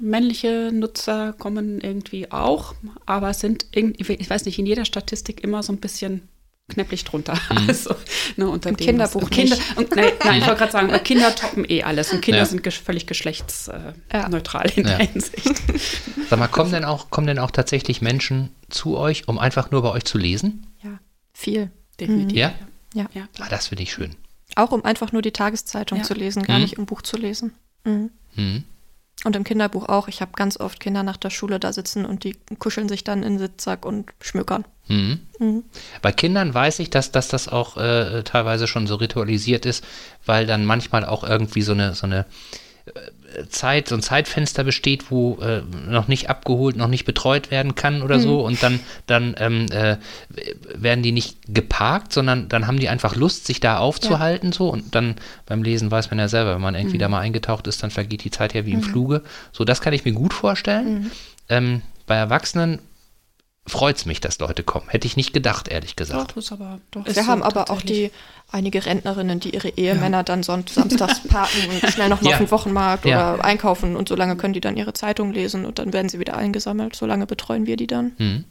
männliche Nutzer kommen irgendwie auch, aber sind irgendwie, ich weiß nicht, in jeder Statistik immer so ein bisschen knäpplich drunter. Mhm. Also,
ne, unter Im dem, Kinderbuch
Kinder, und, nein, nein, ich wollte gerade sagen, Kinder toppen eh alles und Kinder ja. sind ges völlig geschlechtsneutral äh, in der Hinsicht.
Sag mal, kommen denn, auch, kommen denn auch tatsächlich Menschen zu euch, um einfach nur bei euch zu lesen?
Ja, viel.
Definitiv. Ja?
Ja. ja.
Ah, das finde ich schön.
Auch um einfach nur die Tageszeitung ja. zu lesen, gar mhm. nicht um Buch zu lesen. Mhm. Und im Kinderbuch auch. Ich habe ganz oft Kinder nach der Schule da sitzen und die kuscheln sich dann in den Sitzsack und schmökern.
Mhm. Mhm. Bei Kindern weiß ich, dass, dass das auch äh, teilweise schon so ritualisiert ist, weil dann manchmal auch irgendwie so eine, so eine Zeit, so ein Zeitfenster besteht, wo äh, noch nicht abgeholt, noch nicht betreut werden kann oder mhm. so und dann, dann ähm, äh, werden die nicht geparkt, sondern dann haben die einfach Lust, sich da aufzuhalten ja. so und dann beim Lesen weiß man ja selber, wenn man irgendwie mhm. da mal eingetaucht ist, dann vergeht die Zeit ja wie im mhm. Fluge. So, das kann ich mir gut vorstellen. Mhm. Ähm, bei Erwachsenen freut es mich, dass Leute kommen. Hätte ich nicht gedacht, ehrlich gesagt.
Doch, ist aber, doch, Wir haben aber auch die einige Rentnerinnen, die ihre Ehemänner ja. dann sonst samstags parken und schnell noch mal ja. auf den Wochenmarkt ja. oder einkaufen und so lange können die dann ihre Zeitung lesen und dann werden sie wieder eingesammelt. So lange betreuen wir die dann.
Hm.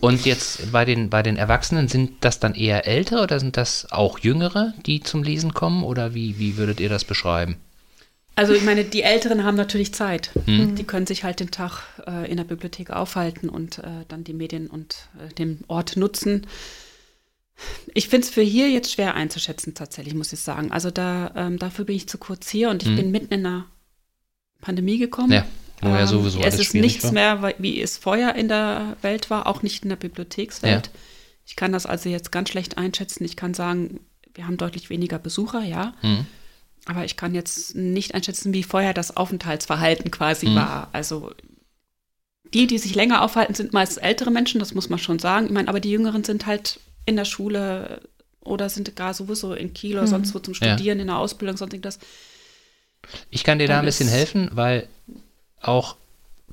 Und jetzt bei den, bei den Erwachsenen, sind das dann eher ältere oder sind das auch jüngere, die zum Lesen kommen oder wie, wie würdet ihr das beschreiben?
Also ich meine, die Älteren haben natürlich Zeit. Mhm. Die können sich halt den Tag äh, in der Bibliothek aufhalten und äh, dann die Medien und äh, den Ort nutzen. Ich finde es für hier jetzt schwer einzuschätzen, tatsächlich, muss ich sagen. Also da, ähm, dafür bin ich zu kurz hier und ich mhm. bin mitten in einer Pandemie gekommen. Ja,
wo ja sowieso
ähm, Es ist nichts war. mehr, wie es vorher in der Welt war, auch nicht in der Bibliothekswelt. Ja. Ich kann das also jetzt ganz schlecht einschätzen. Ich kann sagen, wir haben deutlich weniger Besucher, ja. Mhm. Aber ich kann jetzt nicht einschätzen, wie vorher das Aufenthaltsverhalten quasi mhm. war. Also die, die sich länger aufhalten, sind meist ältere Menschen, das muss man schon sagen. Ich meine, aber die Jüngeren sind halt in der Schule oder sind gar sowieso in Kiel oder mhm. sonst wo zum Studieren, ja. in der Ausbildung, sonst das.
Ich kann dir da ein bisschen helfen, weil auch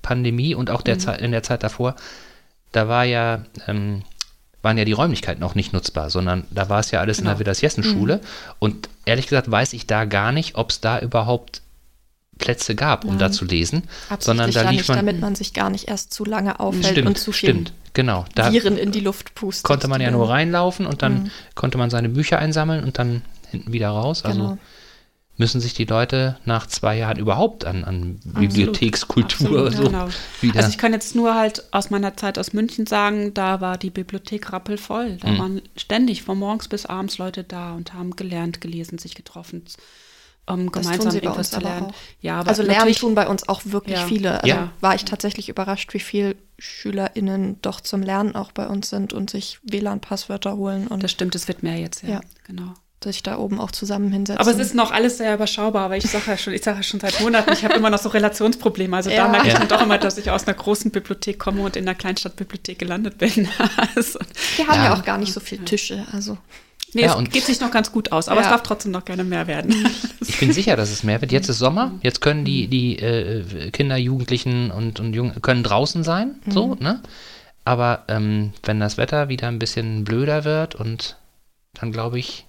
Pandemie und auch der mhm. Zeit, in der Zeit davor, da war ja ähm, waren ja die Räumlichkeiten auch nicht nutzbar, sondern da war es ja alles genau. in der Witters-Jessen-Schule. Mhm. Und ehrlich gesagt weiß ich da gar nicht, ob es da überhaupt Plätze gab, um Nein. da zu lesen.
Absolut sondern da lief nicht, man, damit man sich gar nicht erst zu lange aufhält
stimmt,
und zu
viel stimmt, genau.
Da Viren in die Luft pustet.
Konnte man ja nur reinlaufen und dann mhm. konnte man seine Bücher einsammeln und dann hinten wieder raus. Also genau müssen sich die Leute nach zwei Jahren überhaupt an, an Bibliothekskultur Absolut, so genau.
wieder. Also ich kann jetzt nur halt aus meiner Zeit aus München sagen, da war die Bibliothek rappelvoll. Da mhm. waren ständig von morgens bis abends Leute da und haben gelernt, gelesen, sich getroffen. Um das gemeinsam etwas zu lernen.
Ja, aber also lernen tun bei uns auch wirklich ja. viele. Also ja. war ich tatsächlich überrascht, wie viele SchülerInnen doch zum Lernen auch bei uns sind und sich WLAN-Passwörter holen. Und
das stimmt, es wird mehr jetzt, ja. ja. Genau
sich da oben auch zusammen hinsetzen.
Aber es ist noch alles sehr überschaubar, weil ich sage ja schon, ich sage ja schon seit Monaten, ich habe immer noch so Relationsprobleme. Also ja. da merke ich dann doch immer, dass ich aus einer großen Bibliothek komme und in einer Kleinstadtbibliothek gelandet bin.
also, Wir haben ja. ja. auch gar nicht so viele Tische, also.
Nee, ja, es geht sich noch ganz gut aus, aber es darf trotzdem noch gerne mehr werden.
Ich bin sicher, dass es mehr wird. Jetzt ist Sommer, jetzt können die, die äh, Kinder, Jugendlichen und, und Jungen können draußen sein, mhm. so, ne? Aber ähm, wenn das Wetter wieder ein bisschen blöder wird und dann glaube ich,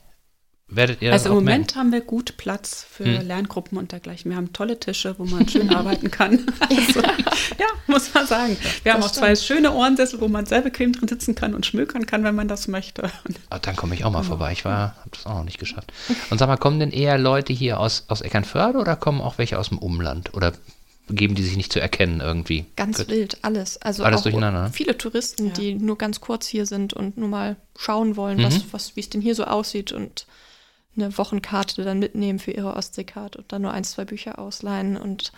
werdet ihr
Also im Moment haben wir gut Platz für hm. Lerngruppen und dergleichen. Wir haben tolle Tische, wo man schön arbeiten kann. Also, ja, muss man sagen. Wir das haben auch stimmt. zwei schöne Ohrensessel, wo man sehr bequem drin sitzen kann und schmökern kann, wenn man das möchte.
Oh, dann komme ich auch mal genau. vorbei. Ich war, habe das auch noch nicht geschafft. Und sag mal, kommen denn eher Leute hier aus, aus Eckernförde oder kommen auch welche aus dem Umland? Oder geben die sich nicht zu erkennen irgendwie?
Ganz Gut. wild, alles. Also
alles durcheinander. Ne?
Viele Touristen, ja. die nur ganz kurz hier sind und nur mal schauen wollen, mhm. was, was, wie es denn hier so aussieht und eine Wochenkarte dann mitnehmen für ihre Ostseekarte und dann nur ein, zwei Bücher ausleihen. Und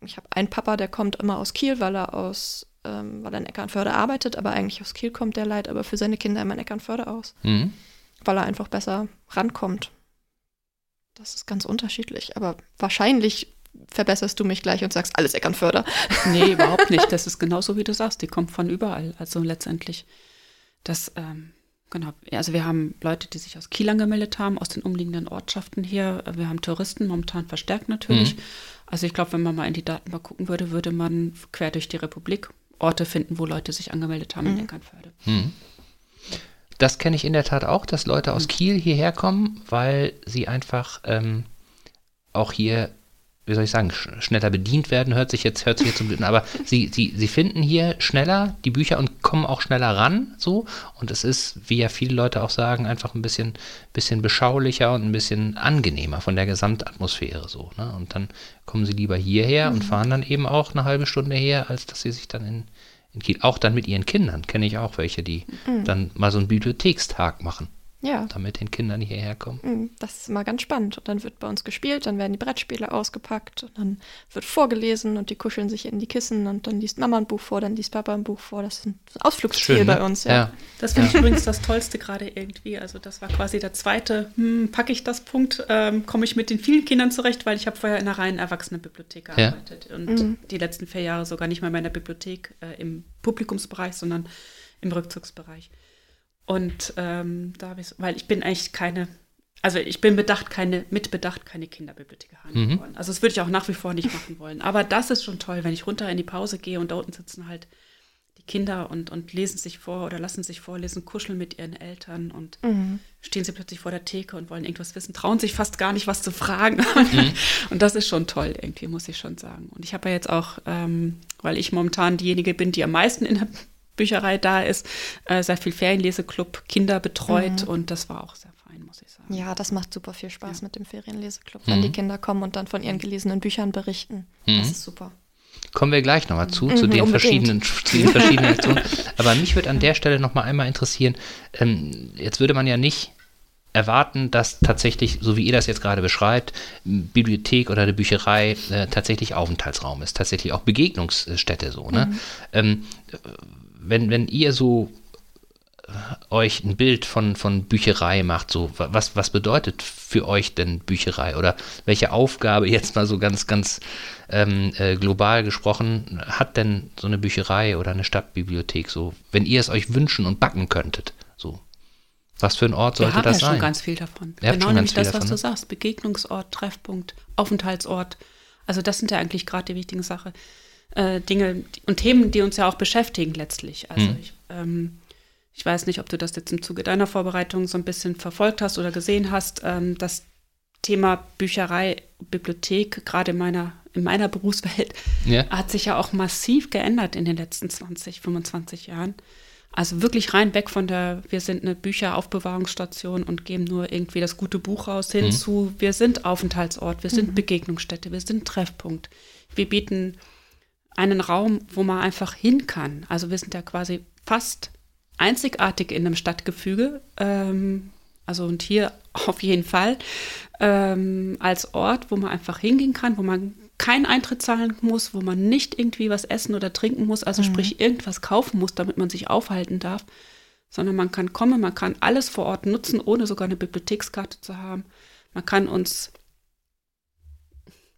ich habe einen Papa, der kommt immer aus Kiel, weil er aus, ähm, weil er in Eckernförde arbeitet, aber eigentlich aus Kiel kommt der Leid, aber für seine Kinder immer in Eckernförde aus. Mhm. Weil er einfach besser rankommt. Das ist ganz unterschiedlich, aber wahrscheinlich verbesserst du mich gleich und sagst alles Eckernförder.
Nee, überhaupt nicht. Das ist genauso, wie du sagst. Die kommt von überall. Also letztendlich, das ähm, Genau, also wir haben Leute, die sich aus Kiel angemeldet haben, aus den umliegenden Ortschaften hier. Wir haben Touristen, momentan verstärkt natürlich. Mhm. Also ich glaube, wenn man mal in die Daten mal gucken würde, würde man quer durch die Republik Orte finden, wo Leute sich angemeldet haben mhm. in Eckernförde. Mhm.
Das kenne ich in der Tat auch, dass Leute aus mhm. Kiel hierher kommen, weil sie einfach ähm, auch hier wie soll ich sagen, schneller bedient werden, hört sich jetzt, hört sich jetzt so aber sie, sie, sie finden hier schneller die Bücher und kommen auch schneller ran, so. Und es ist, wie ja viele Leute auch sagen, einfach ein bisschen, bisschen beschaulicher und ein bisschen angenehmer von der Gesamtatmosphäre, so. Ne? Und dann kommen sie lieber hierher mhm. und fahren dann eben auch eine halbe Stunde her, als dass sie sich dann in, in Kiel, auch dann mit ihren Kindern, kenne ich auch welche, die mhm. dann mal so einen Bibliothekstag machen ja. damit den Kindern hierher kommen. Mm,
das ist immer ganz spannend. Und dann wird bei uns gespielt, dann werden die Brettspiele ausgepackt und dann wird vorgelesen und die kuscheln sich in die Kissen und dann liest Mama ein Buch vor, dann liest Papa ein Buch vor. Das ist ein Ausflugsziel Schön, ne? bei uns. Ja. ja.
Das finde ich ja. übrigens das Tollste gerade irgendwie. Also das war quasi der zweite, hm, packe ich das Punkt, ähm, komme ich mit den vielen Kindern zurecht, weil ich habe vorher in einer reinen Erwachsenenbibliothek gearbeitet ja. und mhm. die letzten vier Jahre sogar nicht mal in meiner Bibliothek äh, im Publikumsbereich, sondern im Rückzugsbereich. Und ähm, da habe ich, weil ich bin eigentlich keine, also ich bin bedacht, keine, mitbedacht, keine Kinderbibliothekarin mhm. geworden. Also das würde ich auch nach wie vor nicht machen wollen. Aber das ist schon toll, wenn ich runter in die Pause gehe und da unten sitzen halt die Kinder und, und lesen sich vor oder lassen sich vorlesen, kuscheln mit ihren Eltern und mhm. stehen sie plötzlich vor der Theke und wollen irgendwas wissen, trauen sich fast gar nicht, was zu fragen. Mhm. und das ist schon toll, irgendwie, muss ich schon sagen. Und ich habe ja jetzt auch, ähm, weil ich momentan diejenige bin, die am meisten in der Bücherei da ist, äh, sehr viel Ferienleseclub, Kinder betreut mhm. und das war auch sehr fein, muss ich sagen.
Ja, das macht super viel Spaß ja. mit dem Ferienleseclub, wenn mhm. die Kinder kommen und dann von ihren gelesenen Büchern berichten. Mhm. Das ist super.
Kommen wir gleich nochmal zu, zu, mhm, den verschiedenen, zu den verschiedenen Aktionen. Aber mich würde an der Stelle nochmal einmal interessieren, ähm, jetzt würde man ja nicht erwarten, dass tatsächlich, so wie ihr das jetzt gerade beschreibt, Bibliothek oder eine Bücherei äh, tatsächlich Aufenthaltsraum ist, tatsächlich auch Begegnungsstätte so. Ne? Mhm. Ähm, wenn, wenn ihr so äh, euch ein Bild von, von Bücherei macht, so was, was bedeutet für euch denn Bücherei oder welche Aufgabe jetzt mal so ganz, ganz ähm, äh, global gesprochen hat denn so eine Bücherei oder eine Stadtbibliothek so, wenn ihr es euch wünschen und backen könntet, so? Was für ein Ort sollte das sein? Wir haben ja
schon ganz viel davon. Ihr genau nämlich das, was davon, du ne? sagst. Begegnungsort, Treffpunkt, Aufenthaltsort. Also das sind ja eigentlich gerade die wichtigen Sachen äh, Dinge und Themen, die uns ja auch beschäftigen letztlich. Also mhm. ich, ähm, ich weiß nicht, ob du das jetzt im Zuge deiner Vorbereitung so ein bisschen verfolgt hast oder gesehen hast. Ähm, das Thema Bücherei, Bibliothek, gerade in meiner, in meiner Berufswelt, ja. hat sich ja auch massiv geändert in den letzten 20, 25 Jahren. Also wirklich rein weg von der, wir sind eine Bücheraufbewahrungsstation und geben nur irgendwie das gute Buch raus, hin mhm. zu, wir sind Aufenthaltsort, wir sind mhm. Begegnungsstätte, wir sind Treffpunkt. Wir bieten einen Raum, wo man einfach hin kann. Also wir sind ja quasi fast einzigartig in einem Stadtgefüge. Ähm, also und hier auf jeden Fall ähm, als Ort, wo man einfach hingehen kann, wo man keinen Eintritt zahlen muss, wo man nicht irgendwie was essen oder trinken muss, also mhm. sprich irgendwas kaufen muss, damit man sich aufhalten darf, sondern man kann kommen, man kann alles vor Ort nutzen, ohne sogar eine Bibliothekskarte zu haben. Man kann uns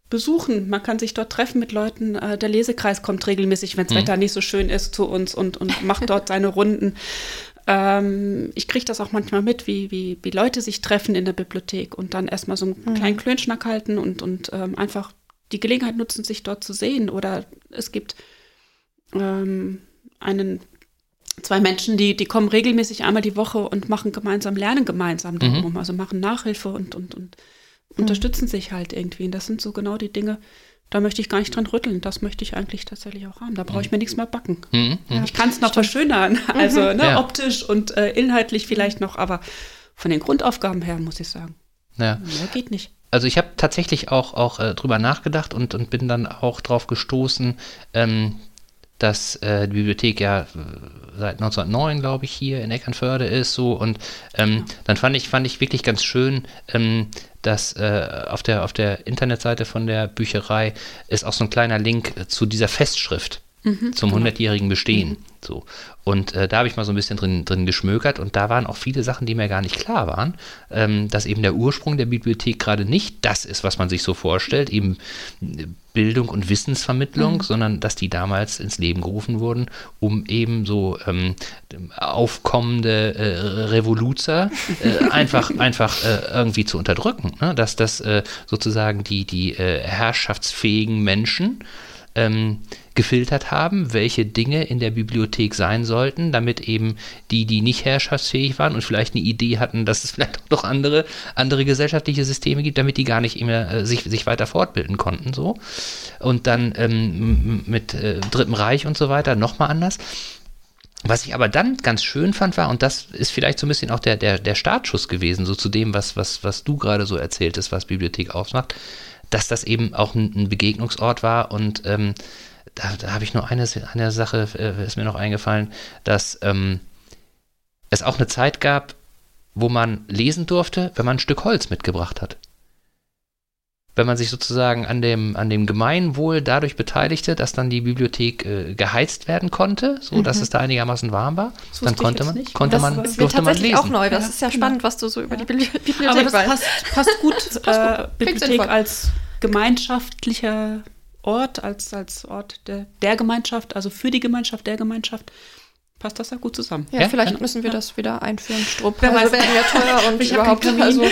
besuchen. Man kann sich dort treffen mit Leuten. Äh, der Lesekreis kommt regelmäßig, wenn das mhm. Wetter nicht so schön ist, zu uns und, und macht dort seine Runden. Ähm, ich kriege das auch manchmal mit, wie, wie, wie Leute sich treffen in der Bibliothek und dann erstmal so einen mhm. kleinen Klönschnack halten und, und ähm, einfach die Gelegenheit nutzen, sich dort zu sehen. Oder es gibt ähm, einen zwei Menschen, die, die kommen regelmäßig einmal die Woche und machen gemeinsam, lernen gemeinsam darum, mhm. also machen Nachhilfe und, und, und. Unterstützen sich halt irgendwie. Und das sind so genau die Dinge, da möchte ich gar nicht dran rütteln. Das möchte ich eigentlich tatsächlich auch haben. Da brauche ich mir nichts mehr backen. Mhm. Ja, ich kann es noch verschönern, also ne, ja. optisch und äh, inhaltlich vielleicht noch, aber von den Grundaufgaben her muss ich sagen,
ja. mehr geht nicht. Also ich habe tatsächlich auch, auch äh, drüber nachgedacht und, und bin dann auch drauf gestoßen, ähm, dass äh, die Bibliothek ja äh, seit 1909, glaube ich, hier in Eckernförde ist so und ähm, ja. dann fand ich, fand ich wirklich ganz schön, ähm, dass äh, auf, der, auf der Internetseite von der Bücherei ist auch so ein kleiner Link zu dieser Festschrift mhm, zum genau. 100-jährigen Bestehen. Mhm. So. Und äh, da habe ich mal so ein bisschen drin, drin geschmökert und da waren auch viele Sachen, die mir gar nicht klar waren, ähm, dass eben der Ursprung der Bibliothek gerade nicht das ist, was man sich so vorstellt, eben Bildung und Wissensvermittlung, mhm. sondern dass die damals ins Leben gerufen wurden, um eben so ähm, aufkommende äh, Revoluzer äh, einfach, einfach äh, irgendwie zu unterdrücken. Ne? Dass das äh, sozusagen die, die äh, herrschaftsfähigen Menschen ähm, gefiltert haben, welche Dinge in der Bibliothek sein sollten, damit eben die, die nicht herrschaftsfähig waren und vielleicht eine Idee hatten, dass es vielleicht auch noch andere, andere gesellschaftliche Systeme gibt, damit die gar nicht mehr äh, sich, sich weiter fortbilden konnten. So. Und dann ähm, mit äh, Dritten Reich und so weiter nochmal anders. Was ich aber dann ganz schön fand, war, und das ist vielleicht so ein bisschen auch der, der, der Startschuss gewesen, so zu dem, was, was, was du gerade so erzähltest, was Bibliothek ausmacht, dass das eben auch ein, Begegnungsort war und ähm, da, da habe ich nur eine, eine Sache, äh, ist mir noch eingefallen, dass ähm, es auch eine Zeit gab, wo man lesen durfte, wenn man ein Stück Holz mitgebracht hat. Wenn man sich sozusagen an dem, an dem Gemeinwohl dadurch beteiligte, dass dann die Bibliothek äh, geheizt werden konnte, so mhm. dass es da einigermaßen warm war, dann konnte man, nicht. konnte
das,
man,
das durfte man lesen. auch neu. Das ja, ist ja spannend, was du so über die Bibliothek
Aber das passt, passt gut, äh, Bibliothek als gemeinschaftlicher Ort, als, als Ort der, der Gemeinschaft, also für die Gemeinschaft, der Gemeinschaft, passt das ja gut zusammen.
Ja, ja vielleicht ja. müssen wir das wieder einführen, Strupp. Wer also werden ja teuer und ich überhaupt
also.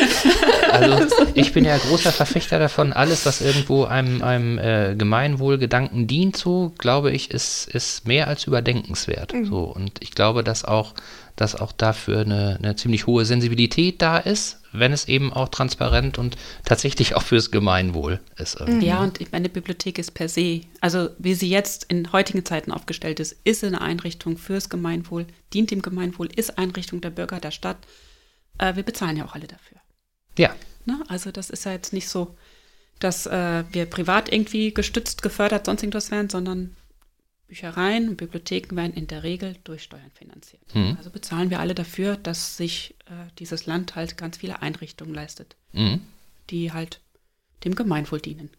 also ich bin ja großer Verfechter davon, alles, was irgendwo einem, einem äh, Gemeinwohlgedanken dient, so glaube ich, ist, ist mehr als überdenkenswert. Mhm. So, und ich glaube, dass auch dass auch dafür eine, eine ziemlich hohe Sensibilität da ist, wenn es eben auch transparent und tatsächlich auch fürs Gemeinwohl ist.
Irgendwie. Ja, und meine Bibliothek ist per se, also wie sie jetzt in heutigen Zeiten aufgestellt ist, ist eine Einrichtung fürs Gemeinwohl, dient dem Gemeinwohl, ist Einrichtung der Bürger der Stadt. Äh, wir bezahlen ja auch alle dafür.
Ja.
Ne? Also das ist ja jetzt nicht so, dass äh, wir privat irgendwie gestützt, gefördert, sonst irgendwas werden, sondern Büchereien und Bibliotheken werden in der Regel durch Steuern finanziert. Mhm. Also bezahlen wir alle dafür, dass sich äh, dieses Land halt ganz viele Einrichtungen leistet, mhm. die halt dem Gemeinwohl dienen.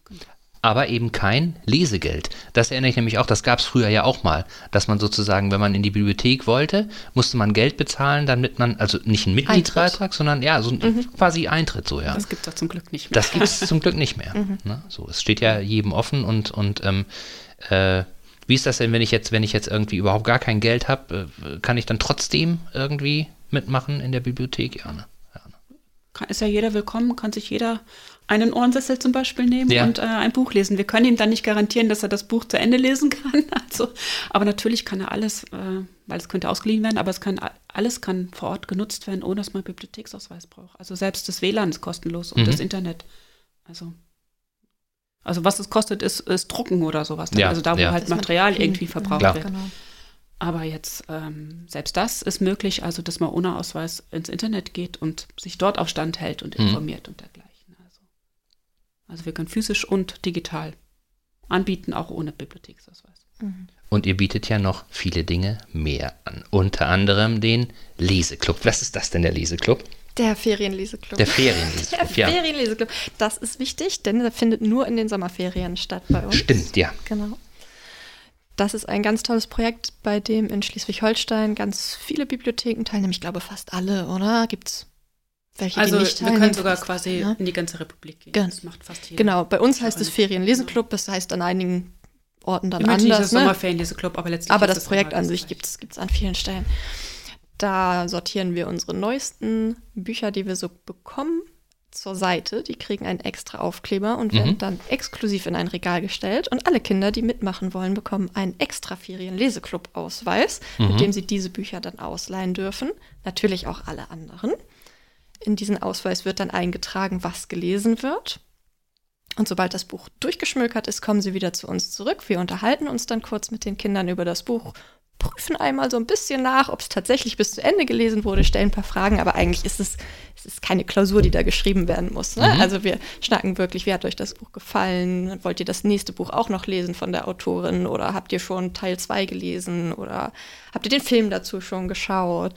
Aber eben kein Lesegeld. Das erinnere ich nämlich auch, das gab es früher ja auch mal, dass man sozusagen, wenn man in die Bibliothek wollte, musste man Geld bezahlen, damit man, also nicht einen Mitgliedsbeitrag, sondern ja, so mhm. quasi Eintritt so, ja.
Das gibt es zum Glück nicht mehr.
Das gibt es zum Glück nicht mehr. Mhm. Ne? So, es steht ja jedem offen und, und ähm, äh, wie ist das denn, wenn ich jetzt, wenn ich jetzt irgendwie überhaupt gar kein Geld habe, äh, kann ich dann trotzdem irgendwie mitmachen in der Bibliothek? Ja, ne? Ja,
ne? Ist ja jeder willkommen, kann sich jeder einen Ohrensessel zum Beispiel nehmen ja. und äh, ein Buch lesen. Wir können ihm dann nicht garantieren, dass er das Buch zu Ende lesen kann. Also, aber natürlich kann er alles, äh, weil es könnte ausgeliehen werden, aber es kann alles kann vor Ort genutzt werden, ohne dass man Bibliotheksausweis braucht. Also selbst das WLAN ist kostenlos und mhm. das Internet. Also also was es kostet, ist, ist Drucken oder sowas. Ja, also da, wo ja. halt Material irgendwie verbraucht Klar. wird. Genau. Aber jetzt, ähm, selbst das ist möglich, also dass man ohne Ausweis ins Internet geht und sich dort auf Stand hält und mhm. informiert mhm. und dergleichen. Also, also wir können physisch und digital anbieten, auch ohne Bibliotheksausweis.
Mhm. Und ihr bietet ja noch viele Dinge mehr an. Unter anderem den Leseclub. Was ist das denn, der Leseclub?
Der Ferienleseclub.
Der Ferienleseclub,
Der ja. Ferienleseclub. Das ist wichtig, denn der findet nur in den Sommerferien statt bei uns.
Stimmt, ja.
Genau. Das ist ein ganz tolles Projekt, bei dem in Schleswig-Holstein ganz viele Bibliotheken teilnehmen. Ich glaube fast alle, oder? Gibt es welche,
also,
die nicht
teilnehmen? Also wir können sogar quasi alle. in die ganze Republik gehen.
Gen das macht fast jeder. Genau, bei uns heißt es Ferienleseclub. Das heißt an einigen Orten dann Immerhin anders.
Ne? Sommerferienleseclub, aber letztlich
Aber das Projekt an sich gibt es an vielen Stellen. Da sortieren wir unsere neuesten Bücher, die wir so bekommen, zur Seite. Die kriegen einen extra Aufkleber und werden mhm. dann exklusiv in ein Regal gestellt. Und alle Kinder, die mitmachen wollen, bekommen einen extra Ferien-Leseclub-Ausweis, mhm. mit dem sie diese Bücher dann ausleihen dürfen. Natürlich auch alle anderen. In diesen Ausweis wird dann eingetragen, was gelesen wird. Und sobald das Buch durchgeschmökert ist, kommen sie wieder zu uns zurück. Wir unterhalten uns dann kurz mit den Kindern über das Buch prüfen einmal so ein bisschen nach, ob es tatsächlich bis zu Ende gelesen wurde, stellen ein paar Fragen, aber eigentlich ist es, es ist keine Klausur, die da geschrieben werden muss. Ne? Mhm. Also wir schnacken wirklich, wie hat euch das Buch gefallen? Wollt ihr das nächste Buch auch noch lesen von der Autorin oder habt ihr schon Teil 2 gelesen oder habt ihr den Film dazu schon geschaut?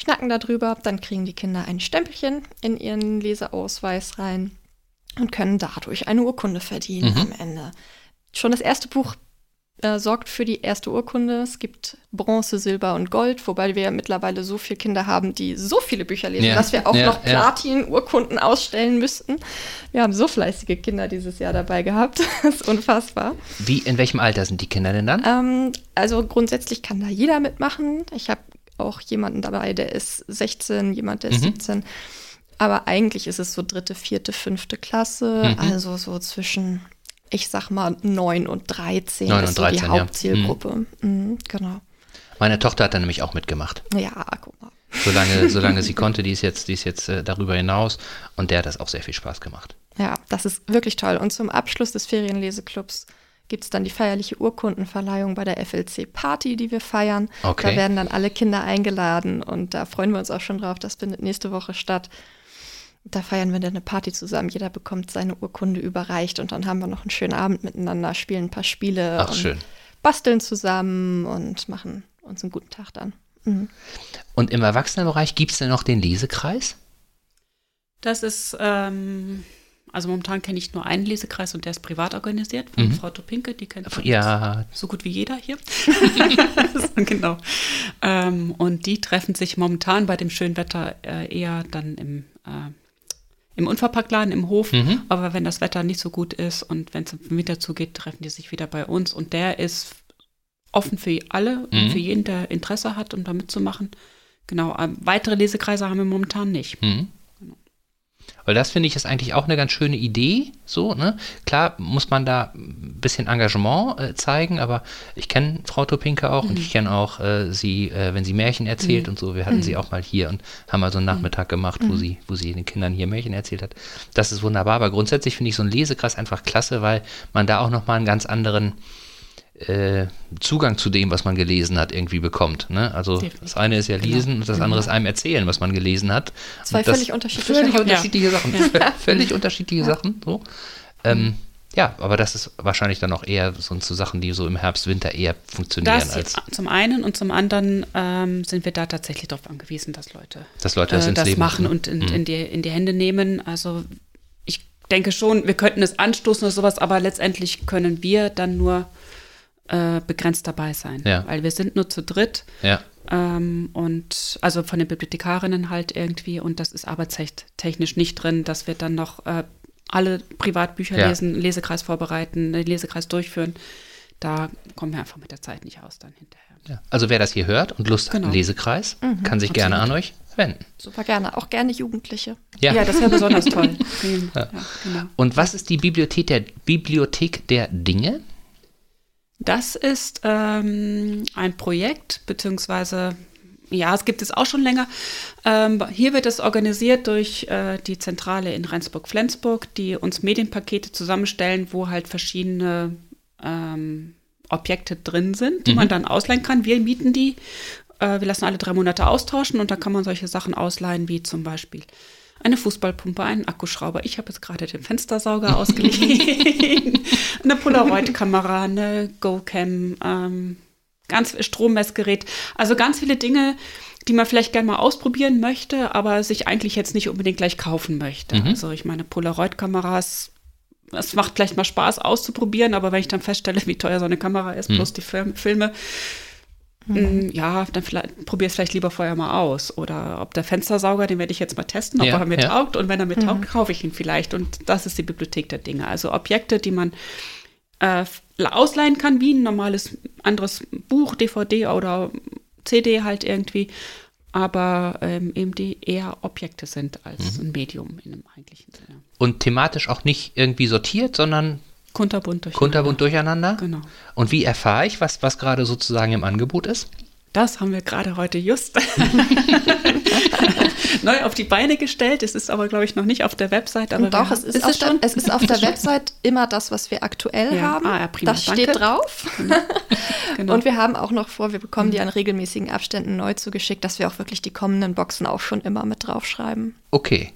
Schnacken darüber, dann kriegen die Kinder ein Stempelchen in ihren Leseausweis rein und können dadurch eine Urkunde verdienen mhm. am Ende. Schon das erste Buch äh, sorgt für die erste Urkunde. Es gibt Bronze, Silber und Gold, wobei wir mittlerweile so viele Kinder haben, die so viele Bücher lesen, ja. dass wir auch ja, noch Platin-Urkunden ausstellen müssten. Wir haben so fleißige Kinder dieses Jahr dabei gehabt. das ist unfassbar.
Wie, in welchem Alter sind die Kinder denn dann?
Ähm, also grundsätzlich kann da jeder mitmachen. Ich habe auch jemanden dabei, der ist 16, jemand, der ist mhm. 17. Aber eigentlich ist es so dritte, vierte, fünfte Klasse, mhm. also so zwischen ich sag mal 9 und 13
9 und
ist
13,
so die
ja.
Hauptzielgruppe. Mhm, genau.
Meine Tochter hat da nämlich auch mitgemacht.
Ja, guck mal.
Solange, solange sie konnte, die ist jetzt, die ist jetzt äh, darüber hinaus und der hat das auch sehr viel Spaß gemacht.
Ja, das ist wirklich toll. Und zum Abschluss des Ferienleseclubs gibt es dann die feierliche Urkundenverleihung bei der FLC Party, die wir feiern.
Okay.
Da werden dann alle Kinder eingeladen und da freuen wir uns auch schon drauf. Das findet nächste Woche statt. Da feiern wir dann eine Party zusammen. Jeder bekommt seine Urkunde überreicht und dann haben wir noch einen schönen Abend miteinander, spielen ein paar Spiele
Ach,
und
schön.
basteln zusammen und machen uns einen guten Tag dann. Mhm.
Und im Erwachsenenbereich gibt es denn noch den Lesekreis?
Das ist, ähm, also momentan kenne ich nur einen Lesekreis und der ist privat organisiert von
Mhm.
Frau Topinke, die kennt
Ja,
so gut wie jeder hier. So, genau. Ähm, und die treffen sich momentan bei dem schönen Wetter äh, eher dann im, äh, im Unverpacktladen im Hof.
Mhm.
Aber wenn das Wetter nicht so gut ist und wenn es im Winter zugeht, treffen die sich wieder bei uns. Und der ist offen für alle
Mhm.
und für jeden, der Interesse hat, um da mitzumachen. Genau. Ähm, weitere Lesekreise haben wir momentan nicht.
Mhm. Weil das finde ich ist eigentlich auch eine ganz schöne Idee. So, ne? Klar muss man da ein bisschen Engagement äh, zeigen, aber ich kenne Frau Topinke auch und ich kenne auch äh, sie, äh, wenn sie Märchen erzählt und so. Wir hatten sie auch mal hier und haben mal so einen Nachmittag gemacht, wo sie, wo sie den Kindern hier Märchen erzählt hat. Das ist wunderbar, aber grundsätzlich finde ich so einen Lesekreis einfach klasse, weil man da auch nochmal einen ganz anderen äh, Zugang zu dem, was man gelesen hat, irgendwie bekommt. Ne? Also
Definitiv.
das eine ist ja
Genau.
lesen und das andere ist einem erzählen, was man gelesen hat.
Zwei völlig unterschiedliche
völlig unterschiedliche Sachen. Vö- Völlig unterschiedliche Sachen. So. Ähm, ja, aber das ist wahrscheinlich dann auch eher so, so Sachen, die so im Herbst, Winter eher funktionieren,
Das
als
zum einen und zum anderen ähm, sind wir da tatsächlich darauf angewiesen, dass Leute
dass Leute das
äh,
ins
das
Leben
machen und in,
Mhm.
in, die, in die Hände nehmen. Also ich denke schon, wir könnten es anstoßen oder sowas, aber letztendlich können wir dann nur äh, begrenzt dabei sein.
Ja.
Weil wir sind nur zu dritt
Ja,
ähm, und also von den Bibliothekarinnen halt irgendwie und das ist arbeitstechnisch nicht drin, dass wir dann noch äh, alle Privatbücher
Ja.
lesen, Lesekreis vorbereiten, den Lesekreis durchführen. Da kommen wir einfach mit der Zeit nicht aus dann hinterher.
ja. Also wer das hier hört und Lust hat,
Genau.
einen Lesekreis, kann sich gerne an euch wenden.
Super gerne. Auch gerne Jugendliche.
Ja.
Ja, das wäre besonders toll. ja. genau.
Und was ist die Bibliothek der Bibliothek der Dinge?
Das ist ähm, ein Projekt, beziehungsweise, ja, es gibt es auch schon länger. Ähm, hier wird es organisiert durch äh, die Zentrale in Rendsburg-Flensburg, die uns Medienpakete zusammenstellen, wo halt verschiedene ähm, Objekte drin sind, die man dann ausleihen kann. Wir mieten die. Äh, wir lassen alle drei Monate austauschen und da kann man solche Sachen ausleihen, wie zum Beispiel eine Fußballpumpe, einen Akkuschrauber. Ich habe jetzt gerade den Fenstersauger ausgeliehen. eine Polaroid-Kamera, eine GoCam, ähm, ganz Strommessgerät. Also ganz viele Dinge, die man vielleicht gerne mal ausprobieren möchte, aber sich eigentlich jetzt nicht unbedingt gleich kaufen möchte. Also ich meine, Polaroid-Kameras, es macht vielleicht mal Spaß auszuprobieren, aber wenn ich dann feststelle, wie teuer so eine Kamera ist, plus die Film Filme, Mm, Ja, dann probier es vielleicht lieber vorher mal aus. Oder ob der Fenstersauger, den werde ich jetzt mal testen, ob
Ja,
er mir
ja.
taugt. Und wenn er mir taugt, kaufe ich ihn vielleicht. Und das ist die Bibliothek der Dinge. Also Objekte, die man äh, ausleihen kann, wie ein normales anderes Buch, DVD oder CD halt irgendwie. Aber ähm, eben die eher Objekte sind als
Mhm.
ein Medium in einem eigentlichen Sinne.
Und thematisch auch nicht irgendwie sortiert, sondern
Kunterbunt durch.
kunterbunt durcheinander?
Genau.
Und wie erfahre ich, was, was gerade sozusagen im Angebot ist?
Das haben wir gerade heute just neu auf die Beine gestellt. Es ist aber, glaube ich, noch nicht auf der Website. Aber
doch, es
haben-
ist, auf der, es ist auf der Website immer das, was wir aktuell
Ja.
haben.
Ah, ja, prima,
das
danke.
steht drauf.
Genau.
Und wir haben auch noch vor, wir bekommen die an regelmäßigen Abständen neu zugeschickt, dass wir auch wirklich die kommenden Boxen auch schon immer mit draufschreiben.
Okay.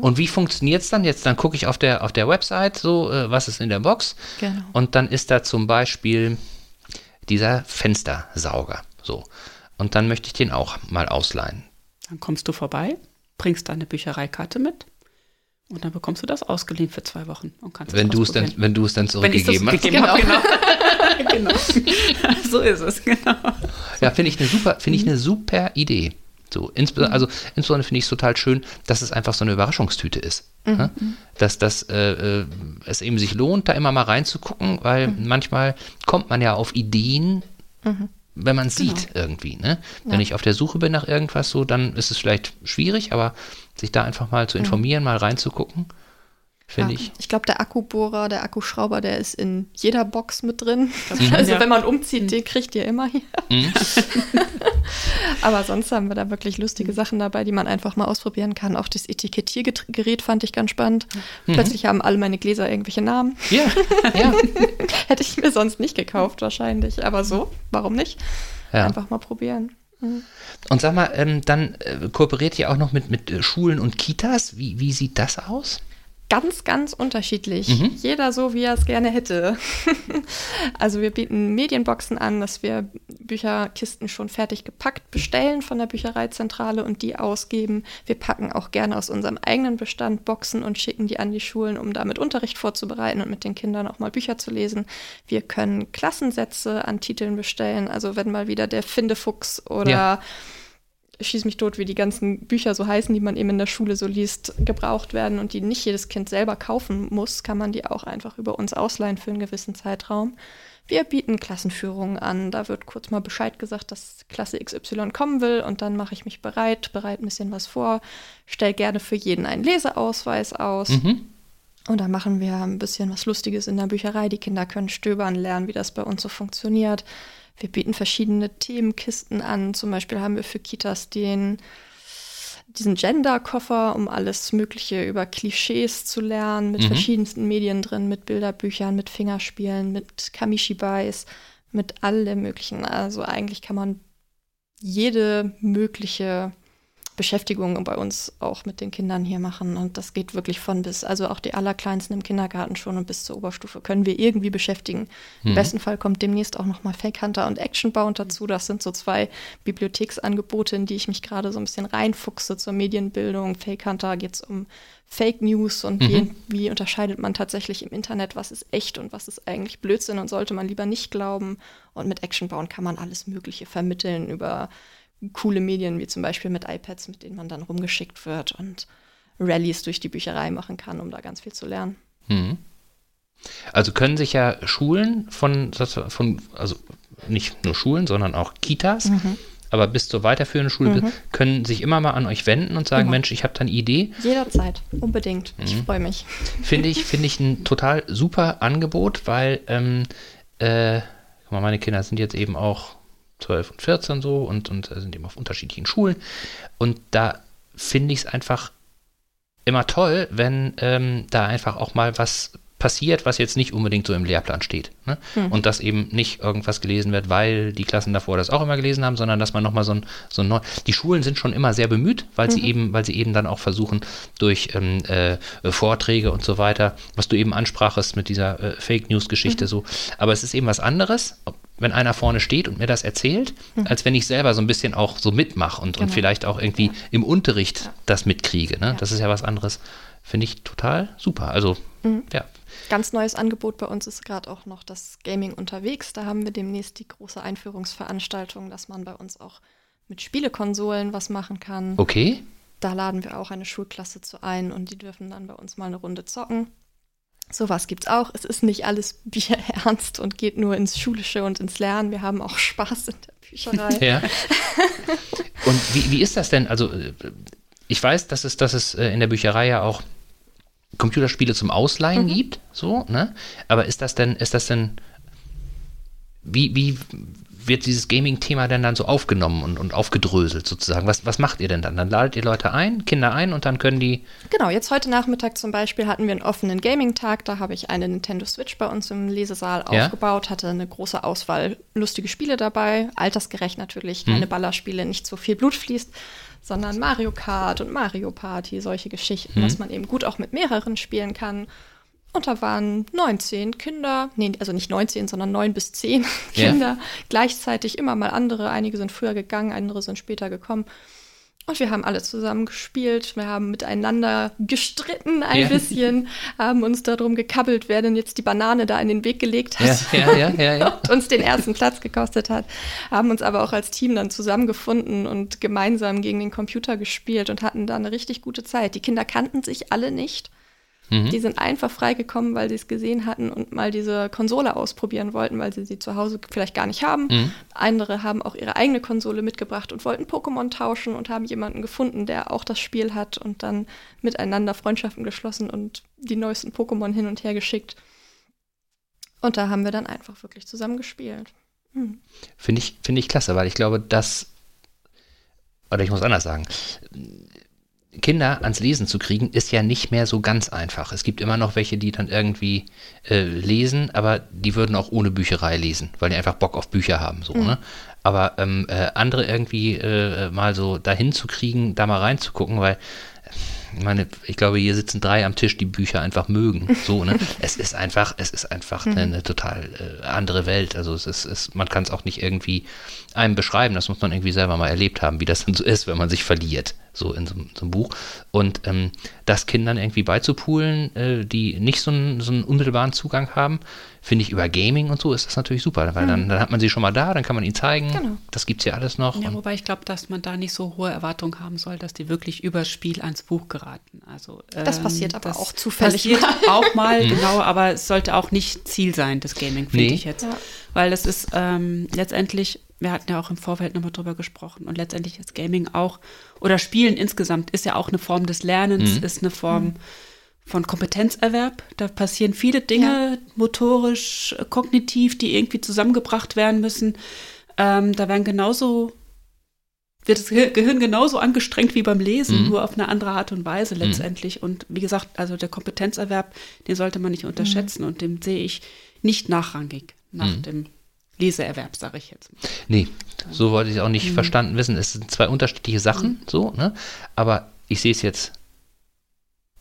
Und wie funktioniert es dann jetzt? Dann gucke ich auf der, auf der Website so, äh, was ist in der Box.
Genau.
Und dann ist da zum Beispiel dieser Fenstersauger. So. Und dann möchte ich den auch mal ausleihen.
Dann kommst du vorbei, bringst deine Büchereikarte mit und dann bekommst du das ausgeliehen für zwei Wochen und kannst
Wenn du es dann, wenn du es dann zurückgegeben hast.
gegeben habe, genau. genau. so ist es, genau.
Ja, finde ich eine super, finde ich eine super Idee. So, insbe also insbesondere finde ich es total schön, dass es einfach so eine Überraschungstüte ist. ne? Dass das äh, äh, es eben sich lohnt, da immer mal reinzugucken, weil manchmal kommt man ja auf Ideen, wenn man es sieht irgendwie. Ne? Wenn ich auf der Suche bin nach irgendwas so, dann ist es vielleicht schwierig, aber sich da einfach mal zu informieren, mal reinzugucken, finde ja, ich.
Ich glaube, der Akkubohrer, der Akkuschrauber, der ist in jeder Box mit drin. Mhm. Also wenn man umzieht, mhm. den kriegt ihr immer hier. Mhm. Aber sonst haben wir da wirklich lustige Sachen dabei, die man einfach mal ausprobieren kann. Auch das Etikettiergerät fand ich ganz spannend. Mhm. Plötzlich haben alle meine Gläser irgendwelche Namen. Ja, ja. Hätte ich mir sonst nicht gekauft wahrscheinlich. Aber so, warum nicht? Ja. Einfach mal probieren.
Mhm. Und sag mal, ähm, dann äh, kooperiert ihr auch noch mit, mit äh, Schulen und Kitas. Wie, wie sieht das aus?
Ganz, ganz unterschiedlich. Mhm. Jeder so, wie er es gerne hätte. also wir bieten Medienboxen an, dass wir Bücherkisten schon fertig gepackt bestellen von der Büchereizentrale und die ausgeben. Wir packen auch gerne aus unserem eigenen Bestand Boxen und schicken die an die Schulen, um damit Unterricht vorzubereiten und mit den Kindern auch mal Bücher zu lesen. Wir können Klassensätze an Titeln bestellen. Also wenn mal wieder der Findefuchs oder ja Schieß mich tot, wie die ganzen Bücher so heißen, die man eben in der Schule so liest, gebraucht werden und die nicht jedes Kind selber kaufen muss, kann man die auch einfach über uns ausleihen für einen gewissen Zeitraum. Wir bieten Klassenführungen an. Da wird kurz mal Bescheid gesagt, dass Klasse XY kommen will und dann mache ich mich bereit, bereite ein bisschen was vor, stelle gerne für jeden einen Leseausweis aus. Mhm. Und dann machen wir ein bisschen was Lustiges in der Bücherei. Die Kinder können stöbern, lernen, wie das bei uns so funktioniert. Wir bieten verschiedene Themenkisten an. Zum Beispiel haben wir für Kitas den diesen Gender-Koffer, um alles Mögliche über Klischees zu lernen, mit mhm. verschiedensten Medien drin, mit Bilderbüchern, mit Fingerspielen, mit Kamishibais, mit allem Möglichen. Also eigentlich kann man jede mögliche Beschäftigungen bei uns auch mit den Kindern hier machen. Und das geht wirklich von bis, also auch die Allerkleinsten im Kindergarten schon und bis zur Oberstufe können wir irgendwie beschäftigen. Mhm. Im besten Fall kommt demnächst auch nochmal Fake Hunter und Actionbound dazu. Das sind so zwei Bibliotheksangebote, in die ich mich gerade so ein bisschen reinfuchse zur Medienbildung. Fake Hunter geht es um Fake News und mhm. wie, wie unterscheidet man tatsächlich im Internet, was ist echt und was ist eigentlich Blödsinn und sollte man lieber nicht glauben. Und mit Actionbound kann man alles Mögliche vermitteln über coole Medien, wie zum Beispiel mit iPads, mit denen man dann rumgeschickt wird und Rallyes durch die Bücherei machen kann, um da ganz viel zu lernen. Mhm.
Also können sich ja Schulen von, von, also nicht nur Schulen, sondern auch Kitas, mhm. aber bis zur weiterführenden Schule mhm. können sich immer mal an euch wenden und sagen, Mensch, ich habe da eine Idee.
Jederzeit, unbedingt. Ich mhm. freue mich.
Finde ich, finde ich ein total super Angebot, weil ähm, äh, meine Kinder sind jetzt eben auch 12 und 14 so und, und sind eben auf unterschiedlichen Schulen. Und da finde ich es einfach immer toll, wenn ähm, da einfach auch mal was passiert, was jetzt nicht unbedingt so im Lehrplan steht. Ne? Hm. Und dass eben nicht irgendwas gelesen wird, weil die Klassen davor das auch immer gelesen haben, sondern dass man nochmal so ein, so ein neu. Die Schulen sind schon immer sehr bemüht, weil mhm. sie eben, weil sie eben dann auch versuchen, durch ähm, äh, Vorträge und so weiter, was du eben ansprachest mit dieser äh, Fake News-Geschichte mhm. so. Aber es ist eben was anderes, wenn einer vorne steht und mir das erzählt, mhm. als wenn ich selber so ein bisschen auch so mitmache und, genau. und vielleicht auch irgendwie ja. im Unterricht ja. das mitkriege. Ne? Ja. Das ist ja was anderes. Finde ich total super. Also, mhm. ja.
Ganz neues Angebot bei uns ist gerade auch noch das Gaming unterwegs. Da haben wir demnächst die große Einführungsveranstaltung, dass man bei uns auch mit Spielekonsolen was machen kann.
Okay.
Da laden wir auch eine Schulklasse zu ein und die dürfen dann bei uns mal eine Runde zocken. Sowas gibt's auch. Es ist nicht alles Bier ernst und geht nur ins Schulische und ins Lernen. Wir haben auch Spaß in der Bücherei.
Ja. Und wie, wie ist das denn? Also, äh, ich weiß, dass es, dass es äh, in der Bücherei ja auch Computerspiele zum Ausleihen mhm. gibt, so, ne? Aber ist das denn, ist das denn, wie, wie, wird dieses Gaming-Thema denn dann so aufgenommen und, und aufgedröselt sozusagen? Was, was macht ihr denn dann? Dann ladet ihr Leute ein, Kinder ein und dann können die.
Genau, jetzt heute Nachmittag zum Beispiel hatten wir einen offenen Gaming-Tag. Da habe ich eine Nintendo Switch bei uns im Lesesaal ja? aufgebaut, hatte eine große Auswahl lustige Spiele dabei, altersgerecht natürlich, keine hm. Ballerspiele, nicht so viel Blut fließt sondern Mario Kart und Mario Party, solche Geschichten, hm. was man eben gut auch mit mehreren spielen kann. Und da waren 19 Kinder, nee, also nicht 19, sondern 9 bis 10 Kinder, yeah. gleichzeitig immer mal andere. Einige sind früher gegangen, andere sind später gekommen. Und wir haben alle zusammen gespielt, wir haben miteinander gestritten ein yeah. bisschen, haben uns darum gekabbelt, wer denn jetzt die Banane da in den Weg gelegt hat ja, ja, ja, und uns den ersten Platz gekostet hat, haben uns aber auch als Team dann zusammengefunden und gemeinsam gegen den Computer gespielt und hatten da eine richtig gute Zeit. Die Kinder kannten sich alle nicht Mhm. Die sind einfach freigekommen, weil sie es gesehen hatten und mal diese Konsole ausprobieren wollten, weil sie sie zu Hause vielleicht gar nicht haben. Mhm. Andere haben auch ihre eigene Konsole mitgebracht und wollten Pokémon tauschen und haben jemanden gefunden, der auch das Spiel hat und dann miteinander Freundschaften geschlossen und die neuesten Pokémon hin und her geschickt. Und da haben wir dann einfach wirklich zusammen gespielt.
Hm. Finde ich, find ich klasse, weil ich glaube, dass, oder ich muss anders sagen, Kinder ans Lesen zu kriegen, ist ja nicht mehr so ganz einfach. Es gibt immer noch welche, die dann irgendwie äh, lesen, aber die würden auch ohne Bücherei lesen, weil die einfach Bock auf Bücher haben. So, mhm. ne? Aber ähm, äh, andere irgendwie äh, mal so dahin zu kriegen, da mal reinzugucken, weil ich meine, ich glaube, hier sitzen drei am Tisch, die Bücher einfach mögen. So, ne? es ist einfach, es ist einfach eine, eine total äh, andere Welt. Also es ist, es, man kann es auch nicht irgendwie einem beschreiben. Das muss man irgendwie selber mal erlebt haben, wie das dann so ist, wenn man sich verliert, so in so, so einem Buch. Und ähm, das Kindern irgendwie beizupulen, äh, die nicht so einen, so einen unmittelbaren Zugang haben, finde ich über Gaming und so ist das natürlich super, weil mhm. dann, dann hat man sie schon mal da, dann kann man ihnen zeigen, genau. das gibt es ja alles noch.
Ja, wobei ich glaube, dass man da nicht so hohe Erwartungen haben soll, dass die wirklich übers Spiel ans Buch geraten. Also,
ähm, das passiert aber auch zufällig.
Passiert auch mal, mhm. genau, aber es sollte auch nicht Ziel sein, das Gaming, finde nee. ich jetzt. Ja. Weil das ist ähm, letztendlich wir hatten ja auch im Vorfeld nochmal drüber gesprochen und letztendlich ist Gaming auch oder Spielen insgesamt ist ja auch eine Form des Lernens, mhm. ist eine Form mhm. von Kompetenzerwerb. Da passieren viele Dinge, ja. motorisch, kognitiv, die irgendwie zusammengebracht werden müssen. Ähm, da werden genauso wird das Gehirn genauso angestrengt wie beim Lesen, mhm. nur auf eine andere Art und Weise mhm. letztendlich. Mhm. Und wie gesagt, also der Kompetenzerwerb, den sollte man nicht unterschätzen mhm. und den sehe ich nicht nachrangig nach mhm. dem Leseerwerb, sage ich jetzt.
Nee, so wollte ich es auch nicht mhm. verstanden wissen. Es sind zwei unterschiedliche Sachen, mhm. so, ne? Aber ich sehe es jetzt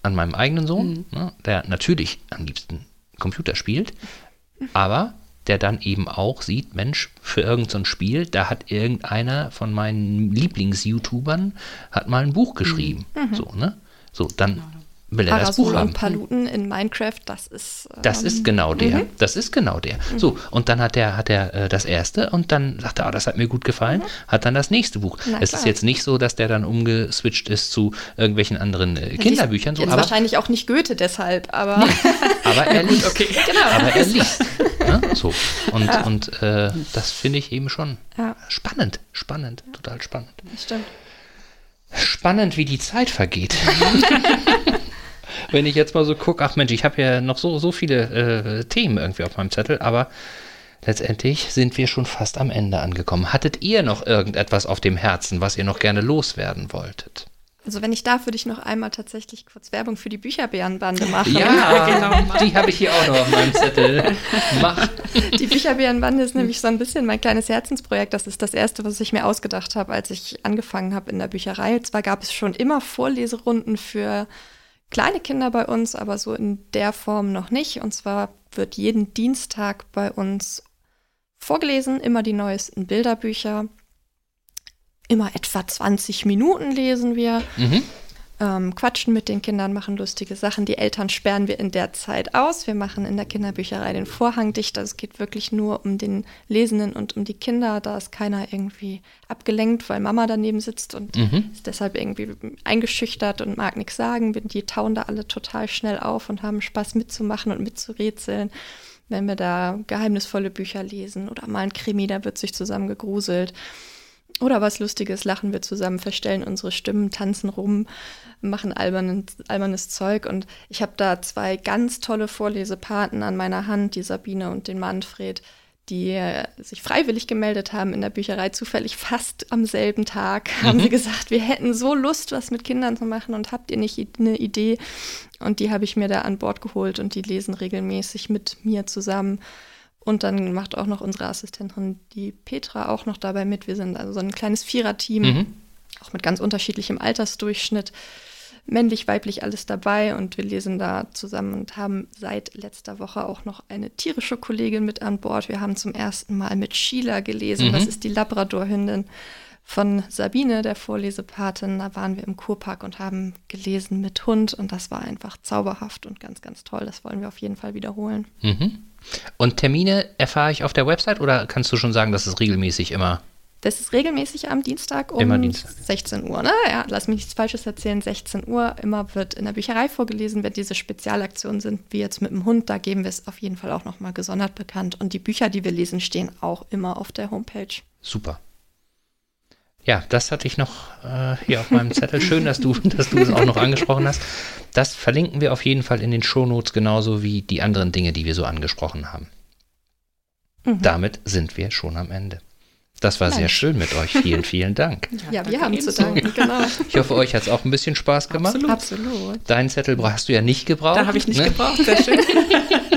an meinem eigenen Sohn, mhm. ne? der natürlich am liebsten Computer spielt, aber der dann eben auch sieht, Mensch, für irgendein so Spiel, da hat irgendeiner von meinen Lieblings-YouTubern hat mal ein Buch geschrieben. Mhm. So, ne? So, dann genau will er das Buch haben. und
Paluten in Minecraft, das ist.
Ähm, das ist genau der. Mhm. Das ist genau der. Mhm. So, und dann hat er hat er äh, das erste und dann sagt er, oh, das hat mir gut gefallen, mhm. hat dann das nächste Buch. Na, es klar. ist jetzt nicht so, dass der dann umgeswitcht ist zu irgendwelchen anderen äh, Kinderbüchern.
So, aber wahrscheinlich auch nicht Goethe deshalb, aber.
aber er liest. okay. genau. Aber er liest. ne? So. Und, ja. und äh, das finde ich eben schon ja. spannend. Spannend, total spannend.
Das stimmt.
Spannend, wie die Zeit vergeht. wenn ich jetzt mal so gucke, ach Mensch, ich habe ja noch so, so viele äh, Themen irgendwie auf meinem Zettel, aber letztendlich sind wir schon fast am Ende angekommen. Hattet ihr noch irgendetwas auf dem Herzen, was ihr noch gerne loswerden wolltet?
Also wenn ich darf, würde ich noch einmal tatsächlich kurz Werbung für die Bücherbärenbande machen.
Ja, genau. Die habe ich hier auch noch auf meinem Zettel. Mach.
Die Bücherbärenbande ist nämlich so ein bisschen mein kleines Herzensprojekt. Das ist das erste, was ich mir ausgedacht habe, als ich angefangen habe in der Bücherei. Zwar gab es schon immer Vorleserunden für kleine Kinder bei uns, aber so in der Form noch nicht. Und zwar wird jeden Dienstag bei uns vorgelesen, immer die neuesten Bilderbücher. Immer etwa 20 Minuten lesen wir. Mhm ähm, quatschen mit den Kindern, machen lustige Sachen. Die Eltern sperren wir in der Zeit aus. Wir machen in der Kinderbücherei den Vorhang dicht. Also es geht wirklich nur um den Lesenden und um die Kinder. Da ist keiner irgendwie abgelenkt, weil Mama daneben sitzt und mhm. ist deshalb irgendwie eingeschüchtert und mag nichts sagen. Die tauen da alle total schnell auf und haben Spaß mitzumachen und mitzurätseln. Wenn wir da geheimnisvolle Bücher lesen oder mal ein Krimi, da wird sich zusammen gegruselt. Oder was Lustiges, lachen wir zusammen, verstellen unsere Stimmen, tanzen rum, machen albernen, albernes Zeug. Und ich habe da zwei ganz tolle Vorlesepaten an meiner Hand, die Sabine und den Manfred, die äh, sich freiwillig gemeldet haben in der Bücherei, zufällig fast am selben Tag, mhm. haben sie gesagt, wir hätten so Lust, was mit Kindern zu machen und habt ihr nicht eine Idee? Und die habe ich mir da an Bord geholt und die lesen regelmäßig mit mir zusammen. Und dann macht auch noch unsere Assistentin, die Petra, auch noch dabei mit. Wir sind also so ein kleines Viererteam, mhm. auch mit ganz unterschiedlichem Altersdurchschnitt. Männlich, weiblich, alles dabei. Und wir lesen da zusammen und haben seit letzter Woche auch noch eine tierische Kollegin mit an Bord. Wir haben zum ersten Mal mit Sheila gelesen. Mhm. Das ist die Labrador-Hündin von Sabine, der Vorlesepatin. Da waren wir im Kurpark und haben gelesen mit Hund. Und das war einfach zauberhaft und ganz, ganz toll. Das wollen wir auf jeden Fall wiederholen.
Mhm. Und Termine erfahre ich auf der Website oder kannst du schon sagen, dass es regelmäßig immer
Das ist regelmäßig am Dienstag um Dienstag. 16 Uhr. Ne? Ja, lass mich nichts Falsches erzählen. 16 Uhr. Immer wird in der Bücherei vorgelesen, wenn diese Spezialaktionen sind, wie jetzt mit dem Hund. Da geben wir es auf jeden Fall auch nochmal gesondert bekannt. Und die Bücher, die wir lesen, stehen auch immer auf der Homepage.
Super. Ja, das hatte ich noch äh, hier auf meinem Zettel. Schön, dass du, dass du es auch noch angesprochen hast. Das verlinken wir auf jeden Fall in den Shownotes, genauso wie die anderen Dinge, die wir so angesprochen haben. Mhm. Damit sind wir schon am Ende. Das war Mensch. sehr schön mit euch. Vielen, vielen Dank.
Ja, wir haben zu danken, genau.
Ich hoffe, euch hat es auch ein bisschen Spaß gemacht.
Absolut. Absolut.
Deinen Zettel hast du ja nicht gebraucht.
Da habe ich nicht ne? gebraucht, sehr schön.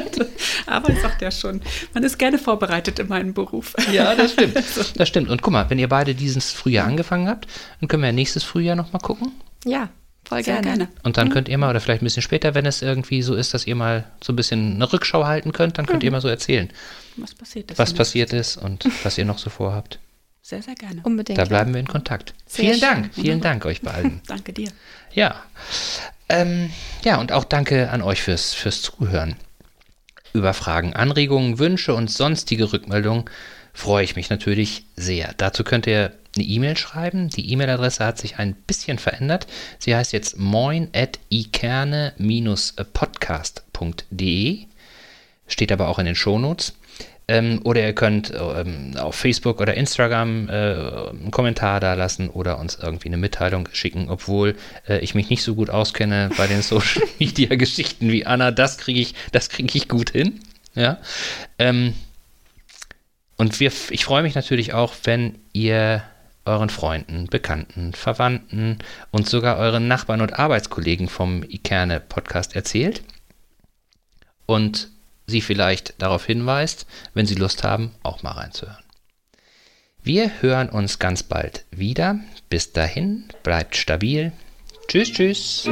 Aber ich sagte ja schon, man ist gerne vorbereitet in meinem Beruf.
Ja, das stimmt. Das stimmt. Und guck mal, wenn ihr beide dieses Frühjahr angefangen habt, dann können wir nächstes Frühjahr nochmal gucken.
Ja, voll gerne. gerne.
Und dann mhm. könnt ihr mal, oder vielleicht ein bisschen später, wenn es irgendwie so ist, dass ihr mal so ein bisschen eine Rückschau halten könnt, dann könnt mhm. ihr mal so erzählen. Was passiert ist. Was passiert ist und was ihr noch so vorhabt.
Sehr, sehr gerne.
Unbedingt. Da bleiben wir in Kontakt. Sehr vielen schön. Dank. Vielen Dank euch beiden.
danke dir.
Ja. Ähm, ja, und auch danke an euch fürs, fürs Zuhören. Über Fragen, Anregungen, Wünsche und sonstige Rückmeldungen freue ich mich natürlich sehr. Dazu könnt ihr eine E-Mail schreiben. Die E-Mail-Adresse hat sich ein bisschen verändert. Sie heißt jetzt moin.ikerne-podcast.de. Steht aber auch in den Shownotes. Ähm, oder ihr könnt ähm, auf Facebook oder Instagram äh, einen Kommentar da lassen oder uns irgendwie eine Mitteilung schicken, obwohl äh, ich mich nicht so gut auskenne bei den Social Media Geschichten wie Anna. Das kriege ich, das kriege ich gut hin. Ja. Ähm, und wir, ich freue mich natürlich auch, wenn ihr euren Freunden, Bekannten, Verwandten und sogar euren Nachbarn und Arbeitskollegen vom Ikerne Podcast erzählt. Und sie vielleicht darauf hinweist, wenn sie Lust haben, auch mal reinzuhören. Wir hören uns ganz bald wieder. Bis dahin, bleibt stabil. Tschüss, tschüss.